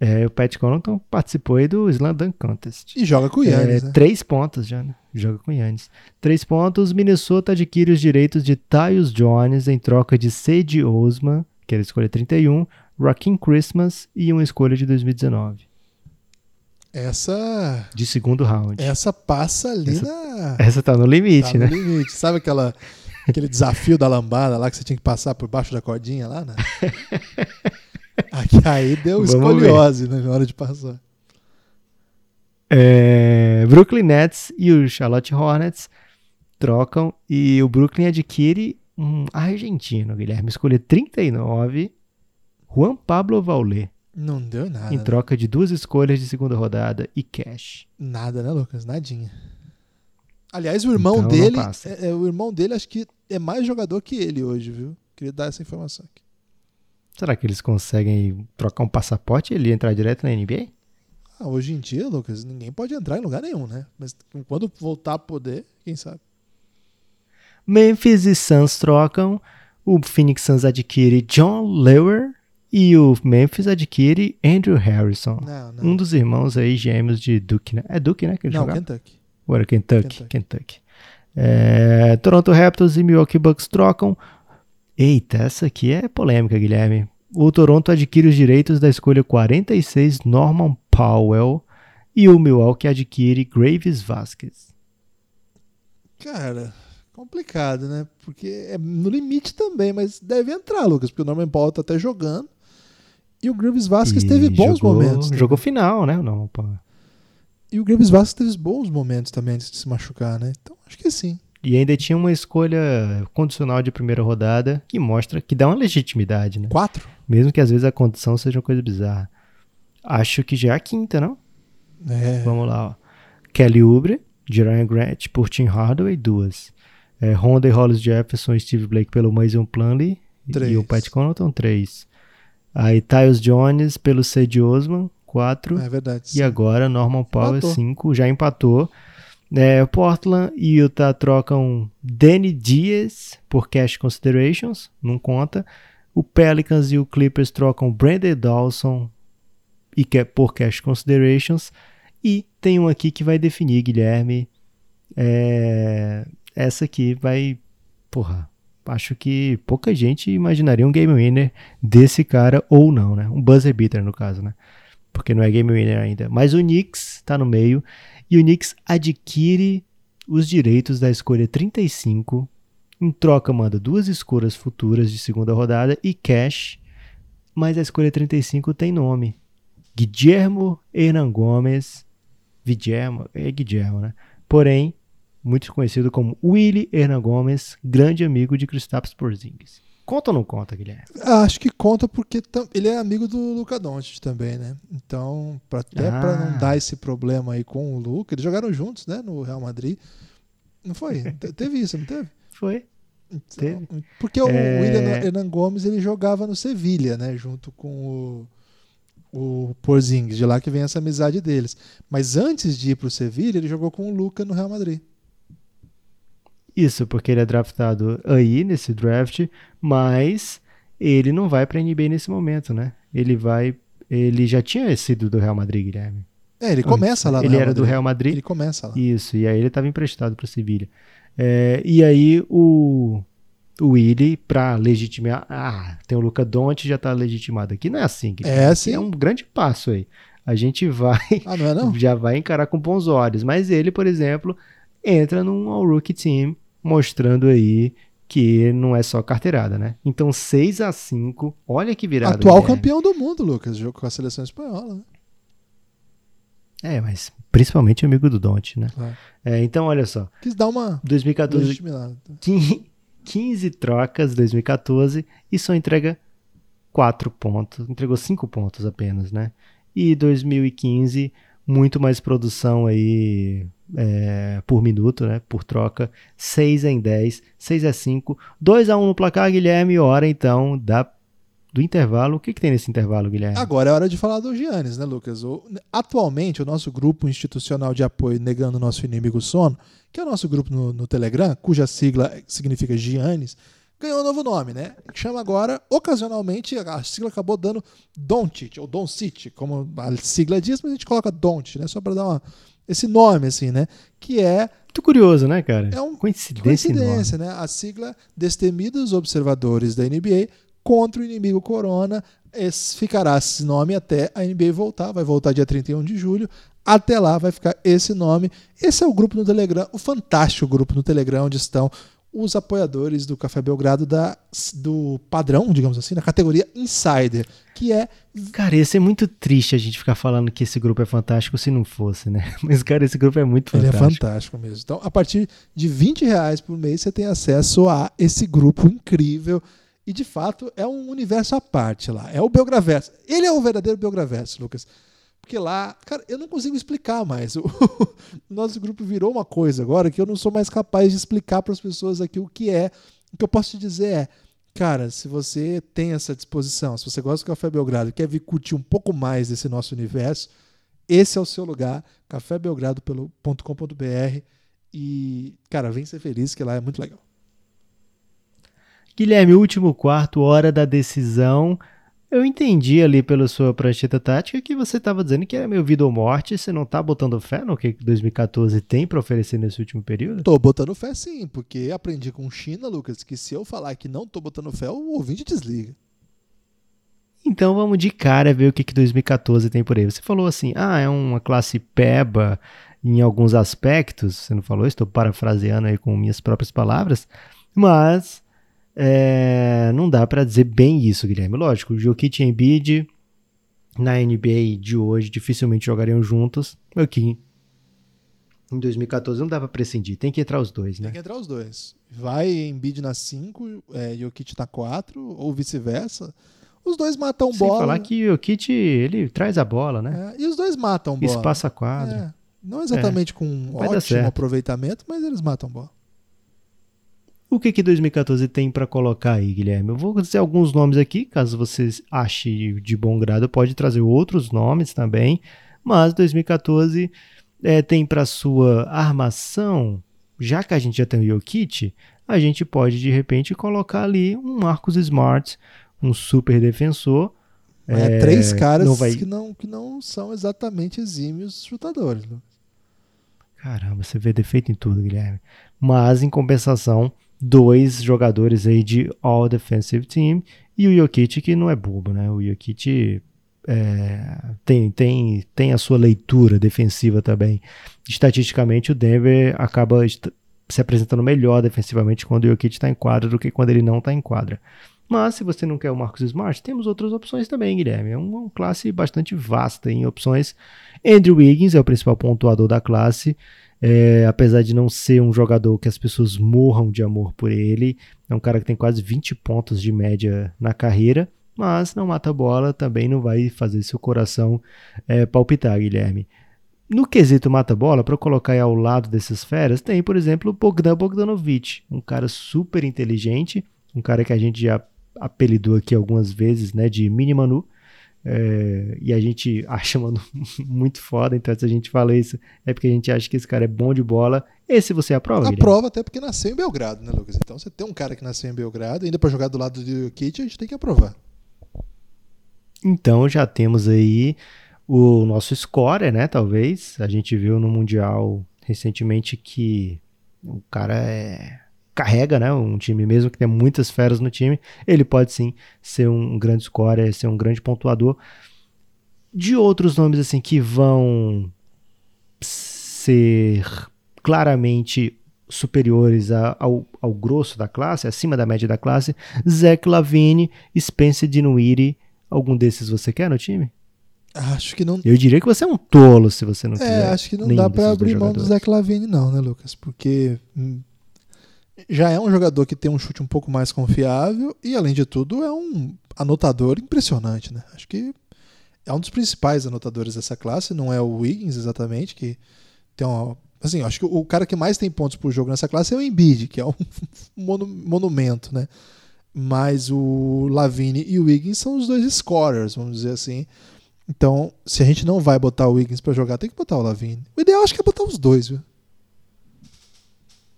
É, o Pat Connaughton participou aí do Slam Dunk Contest. E joga com o Yannis, É, né? Três pontos já, né? Joga com o Yannis. Três pontos, Minnesota adquire os direitos de Tyus Jones em troca de Cedi Osman, que era a escolha 31, Rakim Christmas e uma escolha de 2019, Essa, de segundo round. essa passa ali Essa- na... Essa tá no tá limite, no né? limite. Sabe aquela, aquele desafio da lambada lá que você tinha que passar por baixo da cordinha lá, né? Aqui, aí deu escoliose né, na hora de passar. É, Brooklyn Nets e o Charlotte Hornets trocam e o Brooklyn adquire um argentino, Guilherme, escolha 39, Juan Pablo Vaulé, Não deu nada. em né? troca de duas escolhas de segunda rodada e cash. Nada, né, Lucas? Nadinha. Aliás, o irmão Então dele, é, é, o irmão dele acho que é mais jogador que ele hoje, viu? Queria dar essa informação aqui. Será que eles conseguem trocar um passaporte e ele entrar direto na NBA? Ah, hoje em dia, Lucas, ninguém pode entrar em lugar nenhum, né? Mas quando voltar a poder, quem sabe? Memphis e Suns trocam, o Phoenix Suns adquire John Lewer e o Memphis adquire Andrew Harrison. Não, não. Um dos irmãos aí gêmeos de Duke, né? É Duke, né? Que ele não, jogava? Kentucky. Ou era Kentucky? Kentucky. Kentucky. É, Toronto Raptors e Milwaukee Bucks trocam. Eita, essa aqui é polêmica, Guilherme. O Toronto adquire os direitos da escolha 46 Norman Powell e o Milwaukee adquire Graves Vasquez. Cara, Complicado, né? Porque é no limite também, mas deve entrar, Lucas, porque o Norman Paul tá até jogando. E o Graves Vasquez E teve bons jogou- momentos. né? Jogou final, né? Não, pô. E o Graves Vasquez teve bons momentos também antes de se machucar, né? Então acho que sim. E ainda tinha uma escolha condicional de primeira rodada que mostra que dá uma legitimidade, né? Quatro? Mesmo que às vezes a condição seja uma coisa bizarra. Acho que já é a quinta, não? É. Vamos lá, ó. Kelly Oubre, Jeremy Grant por Tim Hardaway, duas. É, Honda e Hollis Jefferson e Steve Blake pelo Mason Plumlee e Três. o Pat Connaughton, três. Aí Tyus Jones pelo Cedi Osman, quatro. É verdade. E agora Norman Powell, Empatou. 5, já empatou. É, Portland e Utah trocam Danny Diaz por Cash Considerations, não conta. O Pelicans e o Clippers trocam Brandon Dawson e que- por Cash Considerations. E tem um aqui que vai definir, Guilherme. É, essa aqui vai. Porra, acho que pouca gente imaginaria um game winner desse cara ou não, né? Um buzzer beater no caso, né? Porque não é game winner ainda. Mas o Knicks tá no meio e o Knicks adquire os direitos da escolha 35. Em troca, manda duas escolhas futuras de segunda rodada e cash. Mas a escolha 35 tem nome: Guillermo Hernan Gomes. Guillermo, é Guillermo, né? Porém, muito conhecido como Willie Hernan Gomes, grande amigo de Kristaps Porzingis. Conta ou não conta, Guilherme? Ah, Acho que conta porque ele é amigo do Luca Doncic também, né? Então, pra, até Ah. pra não dar esse problema aí com o Luca, eles jogaram juntos, né? No Real Madrid. Não foi? Te- teve isso, não teve? Foi. Então, Teve. Porque o É. William Hernan Gomes ele jogava no Sevilha, né? Junto com o, o Porzingis, de lá que vem essa amizade deles. Mas antes de ir pro Sevilha, ele jogou com o Luca no Real Madrid. Isso, porque ele é draftado aí nesse draft, mas ele não vai pra NBA nesse momento, né? Ele vai. Ele já tinha sido do Real Madrid, Guilherme. É, ele começa lá no Ele Real era do Madrid. Real Madrid. Ele começa lá. Isso, e aí ele estava emprestado para o Sevilha. É, e aí o, o Willi, para legitimar. Ah, tem o Luca Donte já está legitimado aqui. Não é assim, Guilherme. É, Aqui sim. É um grande passo aí. A gente vai. Ah, não é não? Já vai encarar com bons olhos. Mas ele, por exemplo, entra num All-Rookie Team, mostrando aí que não é só carteirada, né? Então 6 a 5 olha que virada. Atual campeão do mundo, Lucas. Jogou com a seleção espanhola, né? É, mas principalmente amigo do Donte, né? Claro. É, então, olha só. Quis dar uma 2014 legitimada. 15 trocas 2014 e só entrega 4 pontos. Entregou 5 pontos apenas, né? E 2015, muito mais produção aí é, por minuto, né? Por troca. 6 em 10, 6 a 5. 2 a 1 no placar, Guilherme. Hora então da, do intervalo. O que, que tem nesse intervalo, Guilherme? Agora é hora de falar do Giannis, né, Lucas? O- atualmente, o nosso grupo institucional de apoio Negando Nosso Inimigo Sono, que é o nosso grupo no, no Telegram, cuja sigla significa Giannis, ganhou um novo nome, né? Chama agora, ocasionalmente, a sigla acabou dando Doncic, ou Doncic, como a sigla diz, mas a gente coloca Doncic, né? Só para dar uma, esse nome, assim, né? Que é Muito curioso, né, cara? É um- coincidência, enorme. coincidência, né? A sigla Destemidos Observadores da NBA contra o inimigo Corona. Esse ficará esse nome até a NBA voltar. Vai voltar dia 31 de julho. Até lá vai ficar esse nome. Esse é o grupo no Telegram, o fantástico grupo no Telegram, onde estão os apoiadores do Café Belgrado da, do padrão, digamos assim, da categoria Insider, que é Cara, ia ser muito triste a gente ficar falando que esse grupo é fantástico se não fosse, né? Mas, cara, esse grupo é muito Ele fantástico. é fantástico mesmo. Então, a partir de 20 reais por mês, você tem acesso a esse grupo incrível. E, de fato, é um universo à parte lá. É o Belgraverso. Ele é o verdadeiro Belgraverso, Lucas. Porque lá, cara, eu não consigo explicar mais. O nosso grupo virou uma coisa agora que eu não sou mais capaz de explicar para as pessoas aqui o que é. O que eu posso te dizer é, cara, se você tem essa disposição, se você gosta do Café Belgrado e quer vir curtir um pouco mais desse nosso universo, esse é o seu lugar, cafébelgrado.com.br e, cara, vem ser feliz que lá é muito legal. Guilherme, último quarto, hora da decisão. Eu entendi ali pela sua prancheta tática que você estava dizendo que era meio vida ou morte. Você não está botando fé no que 2014 tem para oferecer nesse último período? Tô botando fé sim, porque aprendi com China, Lucas, que se eu falar que não tô botando fé, o ouvinte desliga. Então vamos de cara ver o que, que 2014 tem por aí. Você falou assim, ah, é uma classe PEBA em alguns aspectos. Você não falou, estou parafraseando aí com minhas próprias palavras, mas é, não dá para dizer bem isso, Guilherme. Lógico, o Jokic e Embiid na NBA de hoje dificilmente jogariam juntos. Aqui em 2014 não dá pra prescindir, tem que entrar os dois, né? Tem que entrar os dois. Vai Embiid na 5, é, Jokic na 4, ou vice-versa. Os dois matam Sem bola. falar que o Jokic, ele traz a bola, né? É, e os dois matam bola. Espaça a quadra. É, não exatamente com um ótimo aproveitamento, mas eles matam bola. O que que 2014 tem pra colocar aí, Guilherme? Eu vou dizer alguns nomes aqui, caso vocês achem de bom grado, pode trazer outros nomes também, mas 2014 é, tem para sua armação, já que a gente já tem o Jokic, a gente pode de repente colocar ali um Marcus Smart, um super defensor. É, três caras não vai- que, não, que não são exatamente exímios chutadores. né? Caramba, você vê defeito em tudo, Guilherme. Mas, em compensação, dois jogadores aí de All Defensive Team e o Jokic que não é bobo, né? O Jokic é, tem, tem, tem a sua leitura defensiva também. Estatisticamente, o Denver acaba se apresentando melhor defensivamente quando o Jokic está em quadra do que quando ele não está em quadra. Mas se você não quer o Marcus Smart, temos outras opções também, Guilherme. É uma classe bastante vasta em opções. Andrew Wiggins é o principal pontuador da classe. É, apesar de não ser um jogador que as pessoas morram de amor por ele, é um cara que tem quase 20 pontos de média na carreira, mas não mata bola, também não vai fazer seu coração é, palpitar, Guilherme. No quesito mata-bola, para colocar ao lado dessas feras, tem, por exemplo, o Bogdan Bogdanovic, um cara super inteligente, um cara que a gente já apelidou aqui algumas vezes, né, de Mini Manu, é, e a gente acha mano, muito foda, então se a gente fala isso é porque a gente acha que esse cara é bom de bola. Esse você aprova? Aprova até porque nasceu em Belgrado, né, Lucas? Então você tem um cara que nasceu em Belgrado, ainda pra jogar do lado do Jokic, a gente tem que aprovar. Então já temos aí o nosso scorer, né? Talvez. A gente viu no Mundial recentemente que o cara é- carrega, né? Um time mesmo que tem muitas feras no time, ele pode sim ser um grande scorer, ser um grande pontuador. De outros nomes assim que vão ser claramente superiores a- ao, ao grosso da classe, acima da média da classe, Zach Lavine, Spencer Dinwiddie, algum desses você quer no time? Acho que não. Eu diria que você é um tolo se você não É, quiser. acho que não dá dois abrir mão do. Zach Lavine, não, né, Lucas? Porque hum, já é um jogador que tem um chute um pouco mais confiável e, além de tudo, é um anotador impressionante, né? Acho que é um dos principais anotadores dessa classe, não é o Wiggins exatamente, que tem uma. Assim, acho que o cara que mais tem pontos por jogo nessa classe é o Embiid, que é um monu- monumento, né? Mas o Lavine e o Wiggins são os dois scorers, vamos dizer assim. Então, se a gente não vai botar o Wiggins pra jogar, tem que botar o Lavine. O ideal acho que é botar os dois, viu?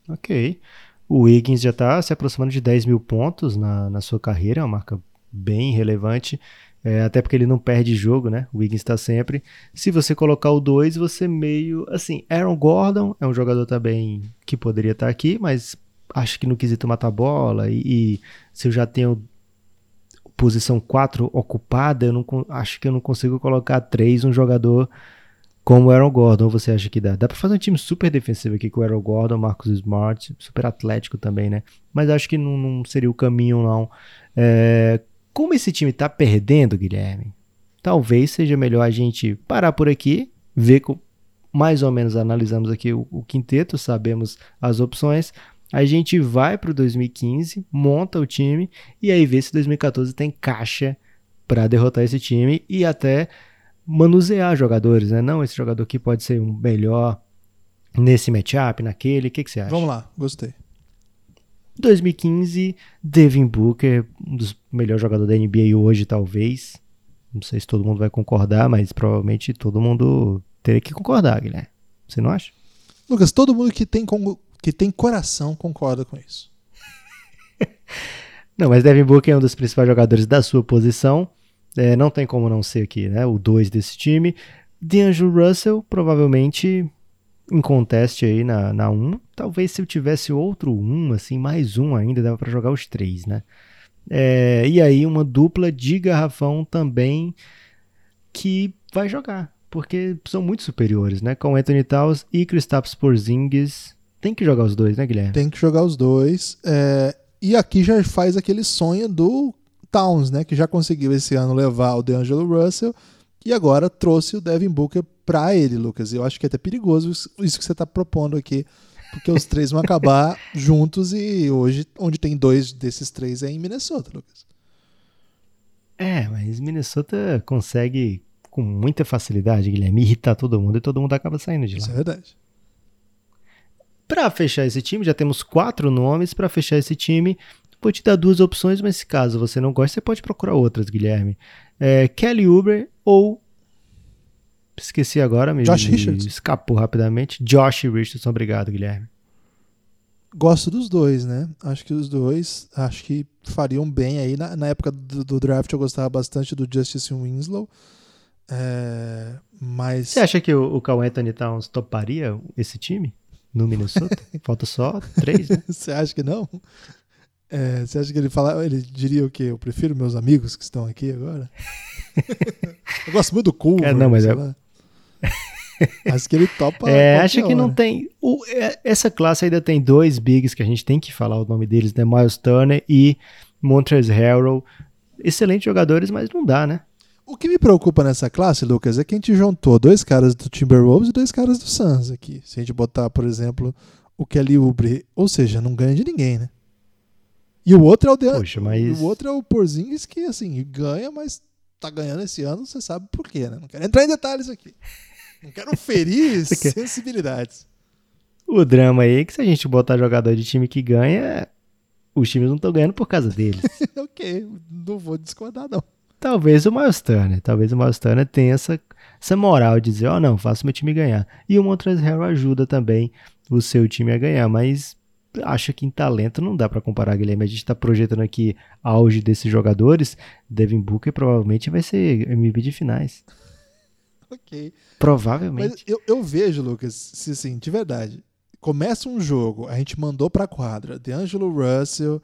Ok. O Wiggins já está se aproximando de 10 mil pontos na, na sua carreira, é uma marca bem relevante. é, até porque ele não perde jogo, né? O Wiggins está sempre. Se você colocar o 2, você meio. Assim, Aaron Gordon é um jogador também que poderia estar aqui, mas acho que no quesito matar bola e, e se eu já tenho posição 4 ocupada, eu não, acho que eu não consigo colocar 3 um jogador como o Aaron Gordon, você acha que dá? Dá pra fazer um time super defensivo aqui com o Aaron Gordon, Marcus Smart, super atlético também, né? Mas acho que não, não seria o caminho, não. É, como esse time tá perdendo, Guilherme, talvez seja melhor a gente parar por aqui, ver com, mais ou menos analisamos aqui o, o quinteto, sabemos as opções. A gente vai pro 2015, monta o time e aí vê se 2014 tem caixa para derrotar esse time e até manusear jogadores, né? Não, esse jogador aqui pode ser um melhor nesse matchup, naquele. O que, que você acha? Vamos lá, gostei. 2015, Devin Booker, um dos melhores jogadores da NBA hoje, talvez. Não sei se todo mundo vai concordar, mas provavelmente todo mundo teria que concordar, Guilherme. Você não acha? Lucas, todo mundo que tem, que tem coração concorda com isso. Não, mas Devin Booker é um dos principais jogadores da sua posição. É, não tem como não ser aqui, né? O 2 desse time. D'Angelo Russell, provavelmente em conteste aí na 1. Na um. Talvez se eu tivesse outro 1, um, assim, mais um ainda, dava para jogar os três, né? É, e aí uma dupla de garrafão também que vai jogar. porque são muito superiores, né? Com Anthony Towns e Kristaps Porzingis. Tem que jogar os dois, né, Guilherme? Tem que jogar os dois. É, e aqui já faz aquele sonho do Towns, né? Que já conseguiu esse ano levar o DeAngelo Russell e agora trouxe o Devin Booker para ele, Lucas. Eu acho que é até perigoso isso que você está propondo aqui, porque os três vão acabar juntos e hoje, onde tem dois desses três é em Minnesota, Lucas. É, mas Minnesota consegue com muita facilidade, Guilherme, irritar todo mundo e todo mundo acaba saindo de lá. Isso é verdade. Para fechar esse time, já temos quatro nomes para fechar esse time. Vou te dar duas opções, mas caso você não goste, você pode procurar outras, Guilherme. É, Kelly Uber ou. Esqueci agora, me, Josh Richardson. escapou rapidamente. Josh Richardson, obrigado, Guilherme. Gosto dos dois, né? Acho que os dois acho que fariam bem aí. Na, na época do, do, draft eu gostava bastante do Justice Winslow. É, mas. Você acha que o, o Carl Anthony Towns toparia esse time? No Minnesota? Falta só três, né? Você acha que não? É, você acha que ele fala, ele diria o quê? Eu prefiro meus amigos que estão aqui agora? eu gosto muito do Culver. É, não, mas é... Acho que ele topa. É, acho que hora. não tem. O, é, essa classe ainda tem dois bigs que a gente tem que falar o nome deles, né? Miles Turner e Montrezl Harrell. Excelentes jogadores, mas não dá, né? O que me preocupa nessa classe, Lucas, é que a gente juntou dois caras do Timberwolves e dois caras do Suns aqui. Se a gente botar, por exemplo, o Kelly Oubre, ou seja, não ganha de ninguém, né? E o outro é o Deandre. Poxa, mas... O outro é o Porzingis que, assim, ganha, mas tá ganhando esse ano, você sabe por quê, né? Não quero entrar em detalhes aqui. Não quero ferir sensibilidades. O drama aí é que se a gente botar jogador de time que ganha, os times não estão ganhando por causa deles. ok, não vou discordar, não. Talvez o Miles Turner, talvez o Miles Turner tenha essa, essa moral de dizer, ó, oh, não, faço meu time ganhar. E o Montrezl Harrell ajuda também o seu time a ganhar, mas acho que em talento não dá para comparar, Guilherme. A gente está projetando aqui auge desses jogadores. Devin Booker provavelmente vai ser MVP de finais. ok. Provavelmente. Mas eu, eu vejo, Lucas, se assim, de verdade, começa um jogo, a gente mandou pra quadra DeAngelo Russell,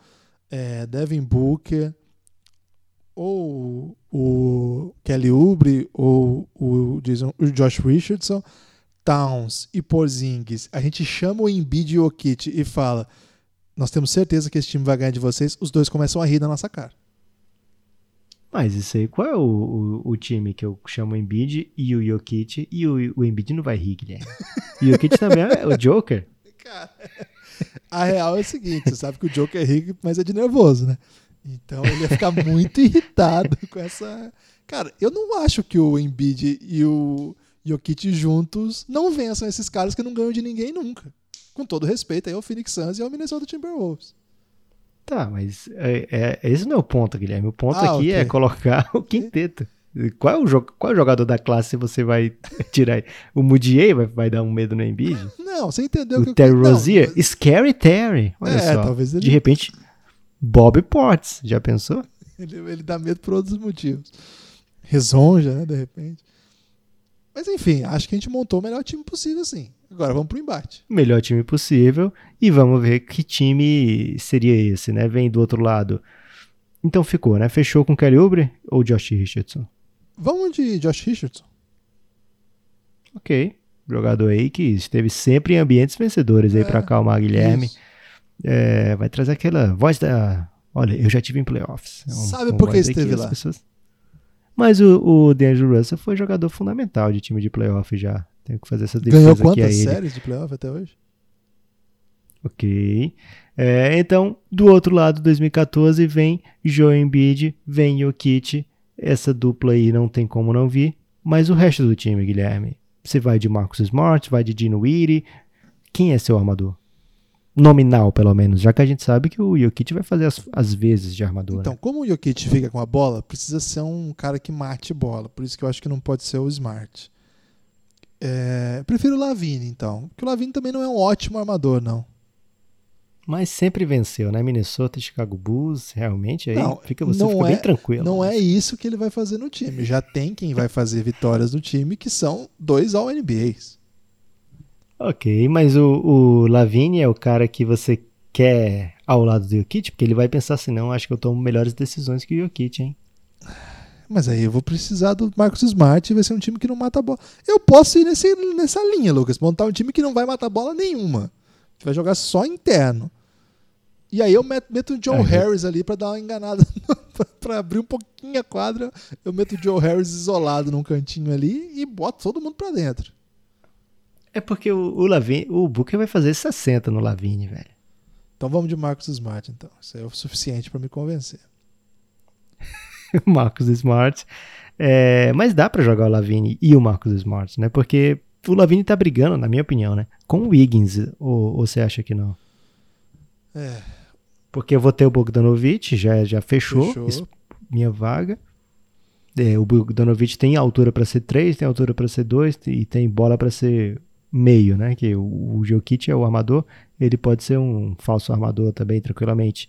é, Devin Booker, ou o Kelly Oubre, ou o, Jason, o Josh Richardson Towns e Porzingis, a gente chama o Embiid e o Kit e fala: Nós temos certeza que esse time vai ganhar de vocês, os dois começam a rir na nossa cara. Mas isso aí, qual é o, o, o time que eu chamo o Embiid e o Jokic e o, o Embiid não vai rir, Guilherme? o Jokic também é o Joker? Cara, a real é o seguinte, você sabe que o Joker é rico, mas é de nervoso, né? Então ele ia ficar muito irritado com essa... Cara, eu não acho que o Embiid e o Jokic juntos não vençam esses caras que não ganham de ninguém nunca. Com todo respeito aí ao Phoenix Suns e ao Minnesota Timberwolves. Tá, mas é, é, esse não é o ponto, Guilherme. O ponto ah, aqui okay. é colocar o quinteto. Qual é, o qual é o jogador da classe você vai tirar? O Mudiay vai, vai dar um medo no Embiid? Não, você entendeu o que Terry eu... Rozier? Mas... Scary Terry. Olha é, só. Talvez ele... De repente, Bob Potts. Já pensou? ele, ele dá medo por outros motivos. Resonja, né, de repente. Mas enfim, acho que a gente montou o melhor time possível, sim. Agora vamos pro embate. Melhor time possível e vamos ver que time seria esse, né? Vem do outro lado. Então ficou, né? Fechou com Kelly Oubre ou Josh Richardson? Vamos de Josh Richardson. Ok. Jogador aí que esteve sempre em ambientes vencedores é. aí para acalmar Guilherme. É, vai trazer aquela voz da. Olha, eu já tive em playoffs. É um, Sabe por que esteve lá? Pessoas... Mas o, o D'Angelo Russell foi jogador fundamental de time de playoff já. Tenho que fazer essa defesa Ganhou aqui quantas séries de playoff até hoje? Ok. É, então, do outro lado, 2014, vem Joe Embiid, vem Jokic. Essa dupla aí não tem como não vir. Mas o resto do time, Guilherme? Você vai de Marcus Smart, vai de Dino Weary. Quem é seu armador? Nominal, pelo menos, já que a gente sabe que o Jokic vai fazer as, as vezes de armadura. Então, como o Jokic fica com a bola, precisa ser um cara que mate bola. Por isso que eu acho que não pode ser o Smart. É, prefiro o Lavine, então. Porque o Lavine também não é um ótimo armador, não. Mas sempre venceu, né? Minnesota e Chicago Bulls, realmente aí não, fica, você fica é, bem tranquilo. Não é isso que ele vai fazer no time. Já tem quem vai fazer vitórias no time, que são dois All-NBAs. Ok, mas o, o Lavigne é o cara que você quer ao lado do Jokic? Porque ele vai pensar assim, não, acho que eu tomo melhores decisões que o Jokic, hein? Mas aí eu vou precisar do Marcos Smart e vai ser um time que não mata a bola. Eu posso ir nesse, nessa linha, Lucas. Montar um time que não vai matar bola nenhuma. Que vai jogar só interno. E aí eu meto, o Joe É. Harris ali pra dar uma enganada, pra abrir um pouquinho a quadra. Eu meto o Joe Harris isolado num cantinho ali e boto todo mundo pra dentro. É porque o, o Lavine, o Booker vai fazer 60 no Lavine, velho. Então vamos de Marcos Smart, então. Isso é o suficiente pra me convencer. Marcos Smart. É, mas dá pra jogar o Lavine e o Marcos Smart, né? Porque o Lavine tá brigando, na minha opinião, né? Com o Wiggins, ou, ou você acha que não? É, Porque eu vou ter o Bogdanovich, já, já fechou, fechou. minha vaga. É, o Bogdanovich tem altura pra ser 3, tem altura pra ser 2 e tem bola pra ser meio, né? Que o, o Jokic é o armador, ele pode ser um falso armador também, tranquilamente.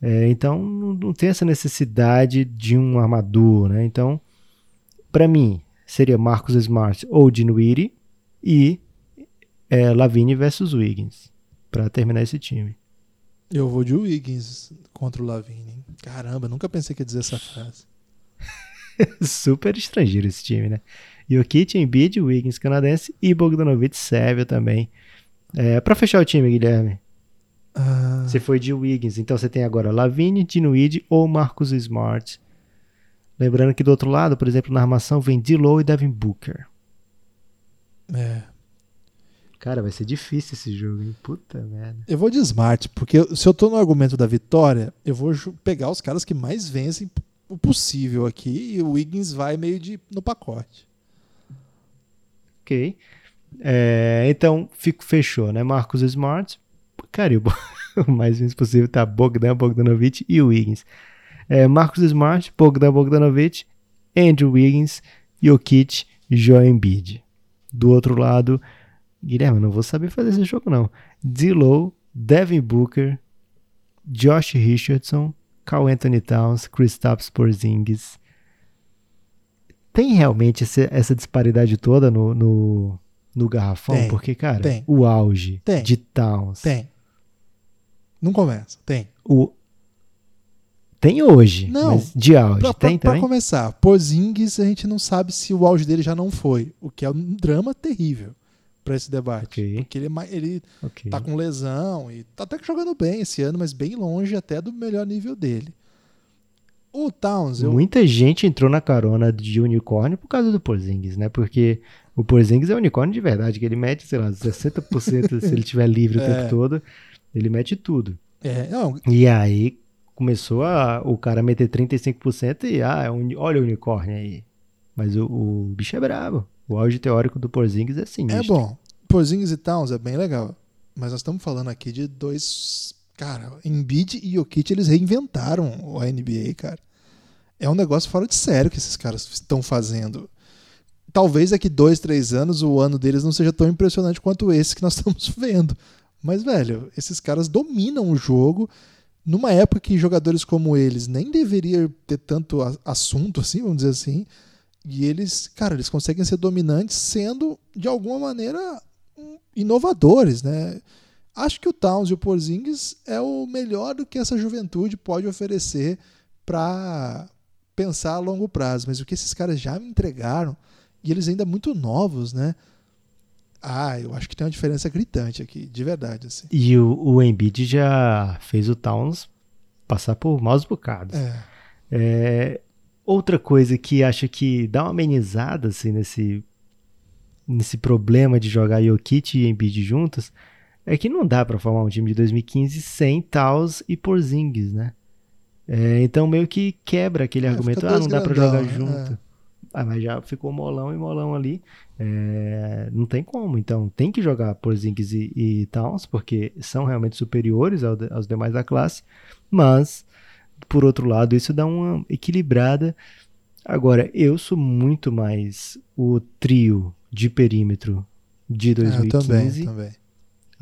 É, então, não, tem essa necessidade de um armador, né? Então, pra mim, seria Marcus Smart ou Dinwiddie e é, Lavine versus Wiggins pra terminar esse time. Eu vou de Wiggins contra o Lavine. hein? Caramba, nunca pensei que ia dizer essa frase. Super estrangeiro esse time, né? Jokic, Embiid, Wiggins canadense e Bogdanovic sérvio também. É, para fechar o time, Guilherme, Ah, você foi de Wiggins, então você tem agora Lavine, Dinwiddie ou Marcus Smart. Lembrando que do outro lado, por exemplo, na armação vem D'Lo e Devin Booker. é. Cara, vai ser difícil esse jogo, hein? Puta merda. Eu vou de Smart, porque se eu tô no argumento da vitória, eu vou pegar os caras que mais vencem o possível aqui e o Wiggins vai meio de no pacote. Ok. É, então, fico, fechou, né? Marcus Smart. Cara, o, mais vezes possível tá Bogdan Bogdanovic e o Wiggins. É, Marcus Smart, Bogdan Bogdanovic, Andrew Wiggins, Jokic, Joel Embiid. Do outro lado, Guilherme, não vou saber fazer esse jogo não. D'Lo, Devin Booker, Josh Richardson, Carl Anthony Towns, Kristaps Porzingis. Tem realmente esse- essa disparidade toda no, no, no garrafão? Tem, Porque, cara, tem. o auge Tem. de Towns. Tem. Não começa. Tem. O... Tem hoje, Não. de auge. Pra, pra- tem pra também? começar, Porzingis a gente não sabe se o auge dele já não foi, o que é um drama terrível pra esse debate. Ok. Porque ele, é ele Ok. tá com lesão e tá até que jogando bem esse ano, mas bem longe até do melhor nível dele. O Towns, eu, Muita gente entrou na carona de unicórnio por causa do Porzingis, né? Porque o Porzingis é unicórnio de verdade, que ele mete, sei lá, 60% se ele tiver livre o É. tempo todo, ele mete tudo. é, não, E aí começou a, o cara meter 35% e, ah, é olha o unicórnio aí. Mas o, o bicho é brabo. O auge teórico do Porzingis é sinistro. É bom. Porzingis e Towns é bem legal. Mas nós estamos falando aqui de dois. Cara, Embiid e Jokic, eles reinventaram a NBA, cara. É um negócio fora de sério que esses caras estão fazendo. Talvez daqui dois, três anos o ano deles não seja tão impressionante quanto esse que nós estamos vendo. Mas, velho, esses caras dominam o jogo numa época que jogadores como eles nem deveriam ter tanto assunto assim, vamos dizer assim. E eles, cara, eles conseguem ser dominantes sendo, de alguma maneira, inovadores, né? Acho que o Towns e o Porzingis é o melhor do que essa juventude pode oferecer para pensar a longo prazo. Mas o que esses caras já me entregaram, e eles ainda muito novos, né? Ah, eu acho que tem uma diferença gritante aqui, de verdade, assim. E o, o Embiid já fez o Towns passar por maus bocados. É. É, outra coisa que acho que dá uma amenizada assim, nesse, nesse problema de jogar Jokic e Embiid juntos é que não dá pra formar um time de 2015 sem Taus e Porzingis, né? É, então meio que quebra aquele É, argumento, ah, não dá pra grandão, jogar né? junto. É. Ah, mas já ficou molão e molão ali. É, não tem como. Então tem que jogar Porzingis e, e Towns, porque são realmente superiores ao aos demais da classe. Mas, por outro lado, isso dá uma equilibrada. Agora, eu sou muito mais o trio de perímetro de É, eu 2015. também, também.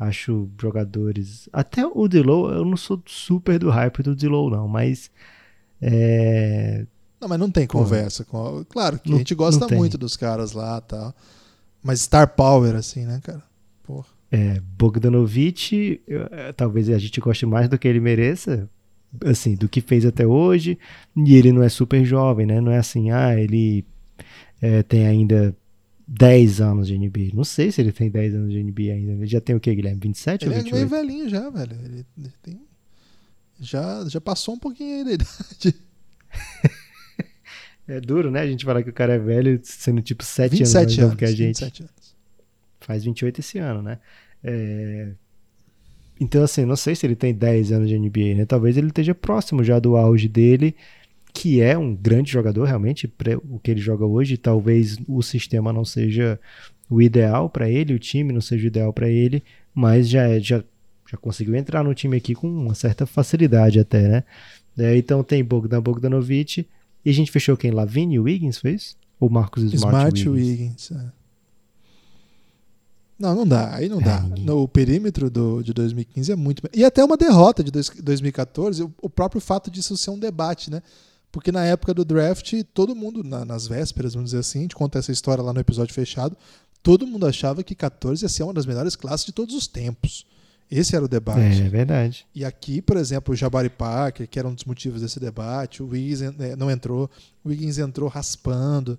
Acho jogadores. Até o Dilow, eu não sou super do hype do Dilow, não, mas. É, Não, mas não tem conversa. Com... Claro que não- a gente gosta muito dos caras lá e tal. Mas Star Power, assim, né, cara? Porra. É, Bogdanovic, eu- é, talvez a gente goste mais do que ele mereça. assim, do que fez até hoje, e ele não é super jovem, né? Não é assim, ah, ele é, tem ainda 10 anos de NBA. Não sei se ele tem 10 anos de NBA ainda. Ele já tem o quê, Guilherme? 27 ele ou 28? Ele é meio velhinho já, velho. Ele, ele tem... já, já passou um pouquinho aí da idade. é duro, né? A gente falar que o cara é velho sendo tipo 7 anos mais novo que a gente. 27 anos. Faz 28 esse ano, né? É... Então, assim, não sei se ele tem 10 anos de NBA, né? Talvez ele esteja próximo já do auge dele, que é um grande jogador, realmente, o que ele joga hoje. Talvez o sistema não seja o ideal para ele, o time não seja o ideal para ele, mas já, é, já, já conseguiu entrar no time aqui com uma certa facilidade até, né? É, então tem Bogdan Bogdanovic, e a gente fechou quem? Lavigne e Wiggins, fez? Ou Marcos Smart, Smart Wiggins? Wiggins é. Não, não dá. Aí não é, dá. No, o perímetro do, de 2015 é muito. E até uma derrota de 2014, o, o, próprio fato disso ser um debate, né? Porque na época do draft, todo mundo, na, nas vésperas, vamos dizer assim, a gente conta essa história lá no episódio fechado, todo mundo achava que 14 ia ser uma das melhores classes de todos os tempos. Esse era o debate. É, é verdade. E aqui, por exemplo, o Jabari Parker, que era um dos motivos desse debate, o Wiggins é, não entrou, o Wiggins entrou raspando.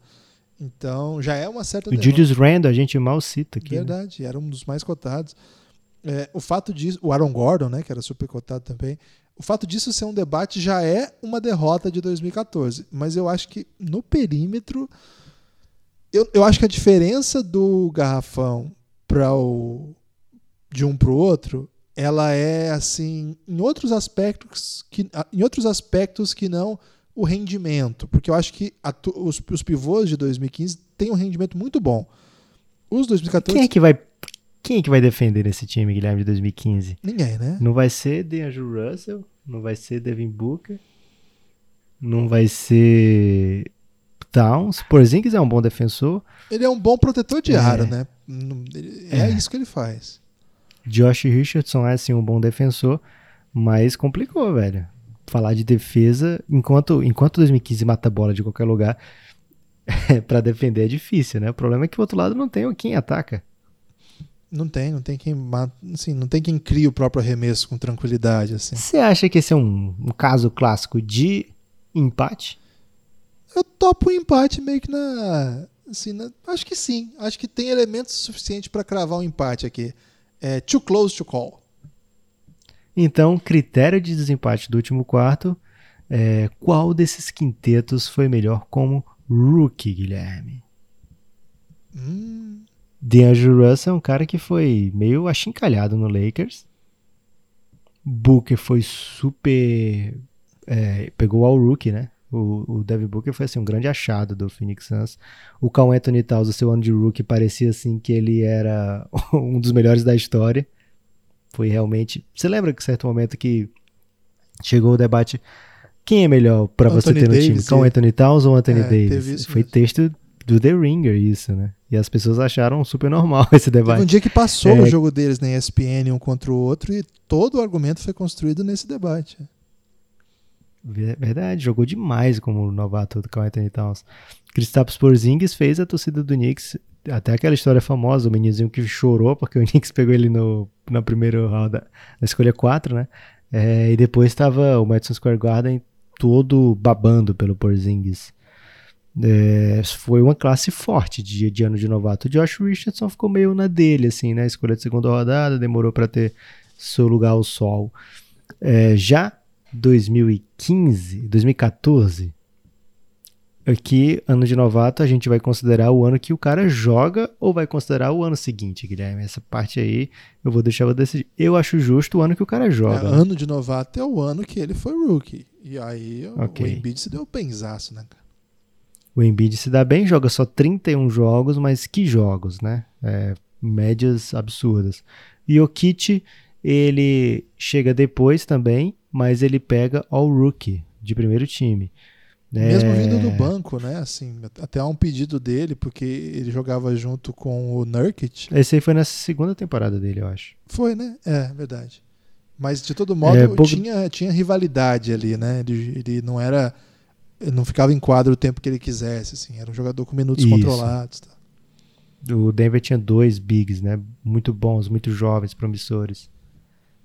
Então já é uma certa. O Julius Randle a gente mal cita aqui. Né? Verdade, né? era um dos mais cotados. É, o fato disso, o Aaron Gordon, né, que era super cotado também, o fato disso ser um debate já é uma derrota de 2014. Mas eu acho que no perímetro, eu, eu acho que a diferença do garrafão para o de um para o outro, ela é assim em outros aspectos que em outros aspectos que não o rendimento, porque eu acho que a, os, os pivôs de 2015 têm um rendimento muito bom. Os 2014. Quem é que vai, quem é que vai defender esse time, Guilherme, de 2015? Ninguém, né? Não vai ser DeAndre Russell, não vai ser Devin Booker, não vai ser Towns. Porzingis é um bom defensor. Ele é um bom protetor de é. aro, né? É, é, isso que ele faz. Josh Richardson é sim um bom defensor, mas complicou, velho falar de defesa, enquanto, enquanto 2015 mata a bola de qualquer lugar, para defender é difícil, né? O problema é que o outro lado não tem quem ataca. Não tem, não tem quem assim, não tem quem cria o próprio arremesso com tranquilidade. assim. Você acha que esse é um, um caso clássico de empate? Eu topo o um empate meio que na. Assim, na, acho que sim. Acho que tem elementos suficientes para cravar um empate aqui. É too close to call. Então, critério de desempate do último quarto, é, qual desses quintetos foi melhor como rookie, Guilherme? Hum. DeAndre Russell é um cara que foi meio achincalhado no Lakers. Booker foi super. É, pegou ao rookie, né? O, o Devin Booker foi assim, um grande achado do Phoenix Suns. O Cal Anthony Towns, o seu ano de rookie, parecia assim que ele era um dos melhores da história. Foi realmente. Você lembra que certo momento que chegou o debate quem é melhor para você ter no Davis, time? Com Anthony Towns ou Anthony é, Davis? Foi mesmo. texto do The Ringer isso, né? E as pessoas acharam super normal esse debate. Teve um dia que passou é... o jogo deles na ESPN um contra o outro e todo o argumento foi construído nesse debate. Verdade, jogou demais como novato do Carl Anthony Towns. Kristaps Porzingis fez a torcida do Knicks até aquela história famosa, o meninozinho que chorou porque o Knicks pegou ele no, na primeira roda, na escolha 4, né? É, e depois estava o Madison Square Garden todo babando pelo Porzingis. É, foi uma classe forte de, de ano de novato. O Josh Richardson ficou meio na dele, assim, né? Escolha de segunda rodada, demorou para ter seu lugar ao sol. É, já 2015, 2014, Aqui, ano de novato, a gente vai considerar o ano que o cara joga ou vai considerar o ano seguinte, Guilherme? Essa parte aí eu vou deixar você decidir. Eu acho justo o ano que o cara joga. É, né? Ano de novato é o ano que ele foi rookie. E aí okay. o Embiid se deu benzaço, né, cara? O Embiid se dá bem, joga só 31 jogos, mas que jogos, né? É, médias absurdas. E o Kit, ele chega depois também, mas ele pega all rookie de primeiro time. Mesmo é... vindo do banco, né? Assim, até há um pedido dele, porque ele jogava junto com o Nurkic. Esse aí foi na segunda temporada dele, eu acho. Foi, né? É, verdade. Mas de todo modo, é, tinha, tinha rivalidade ali, né? Ele, ele não era. Ele não ficava em quadro o tempo que ele quisesse, assim. Era um jogador com minutos Isso. controlados. Tá? O Denver tinha dois bigs, né? Muito bons, muito jovens, promissores.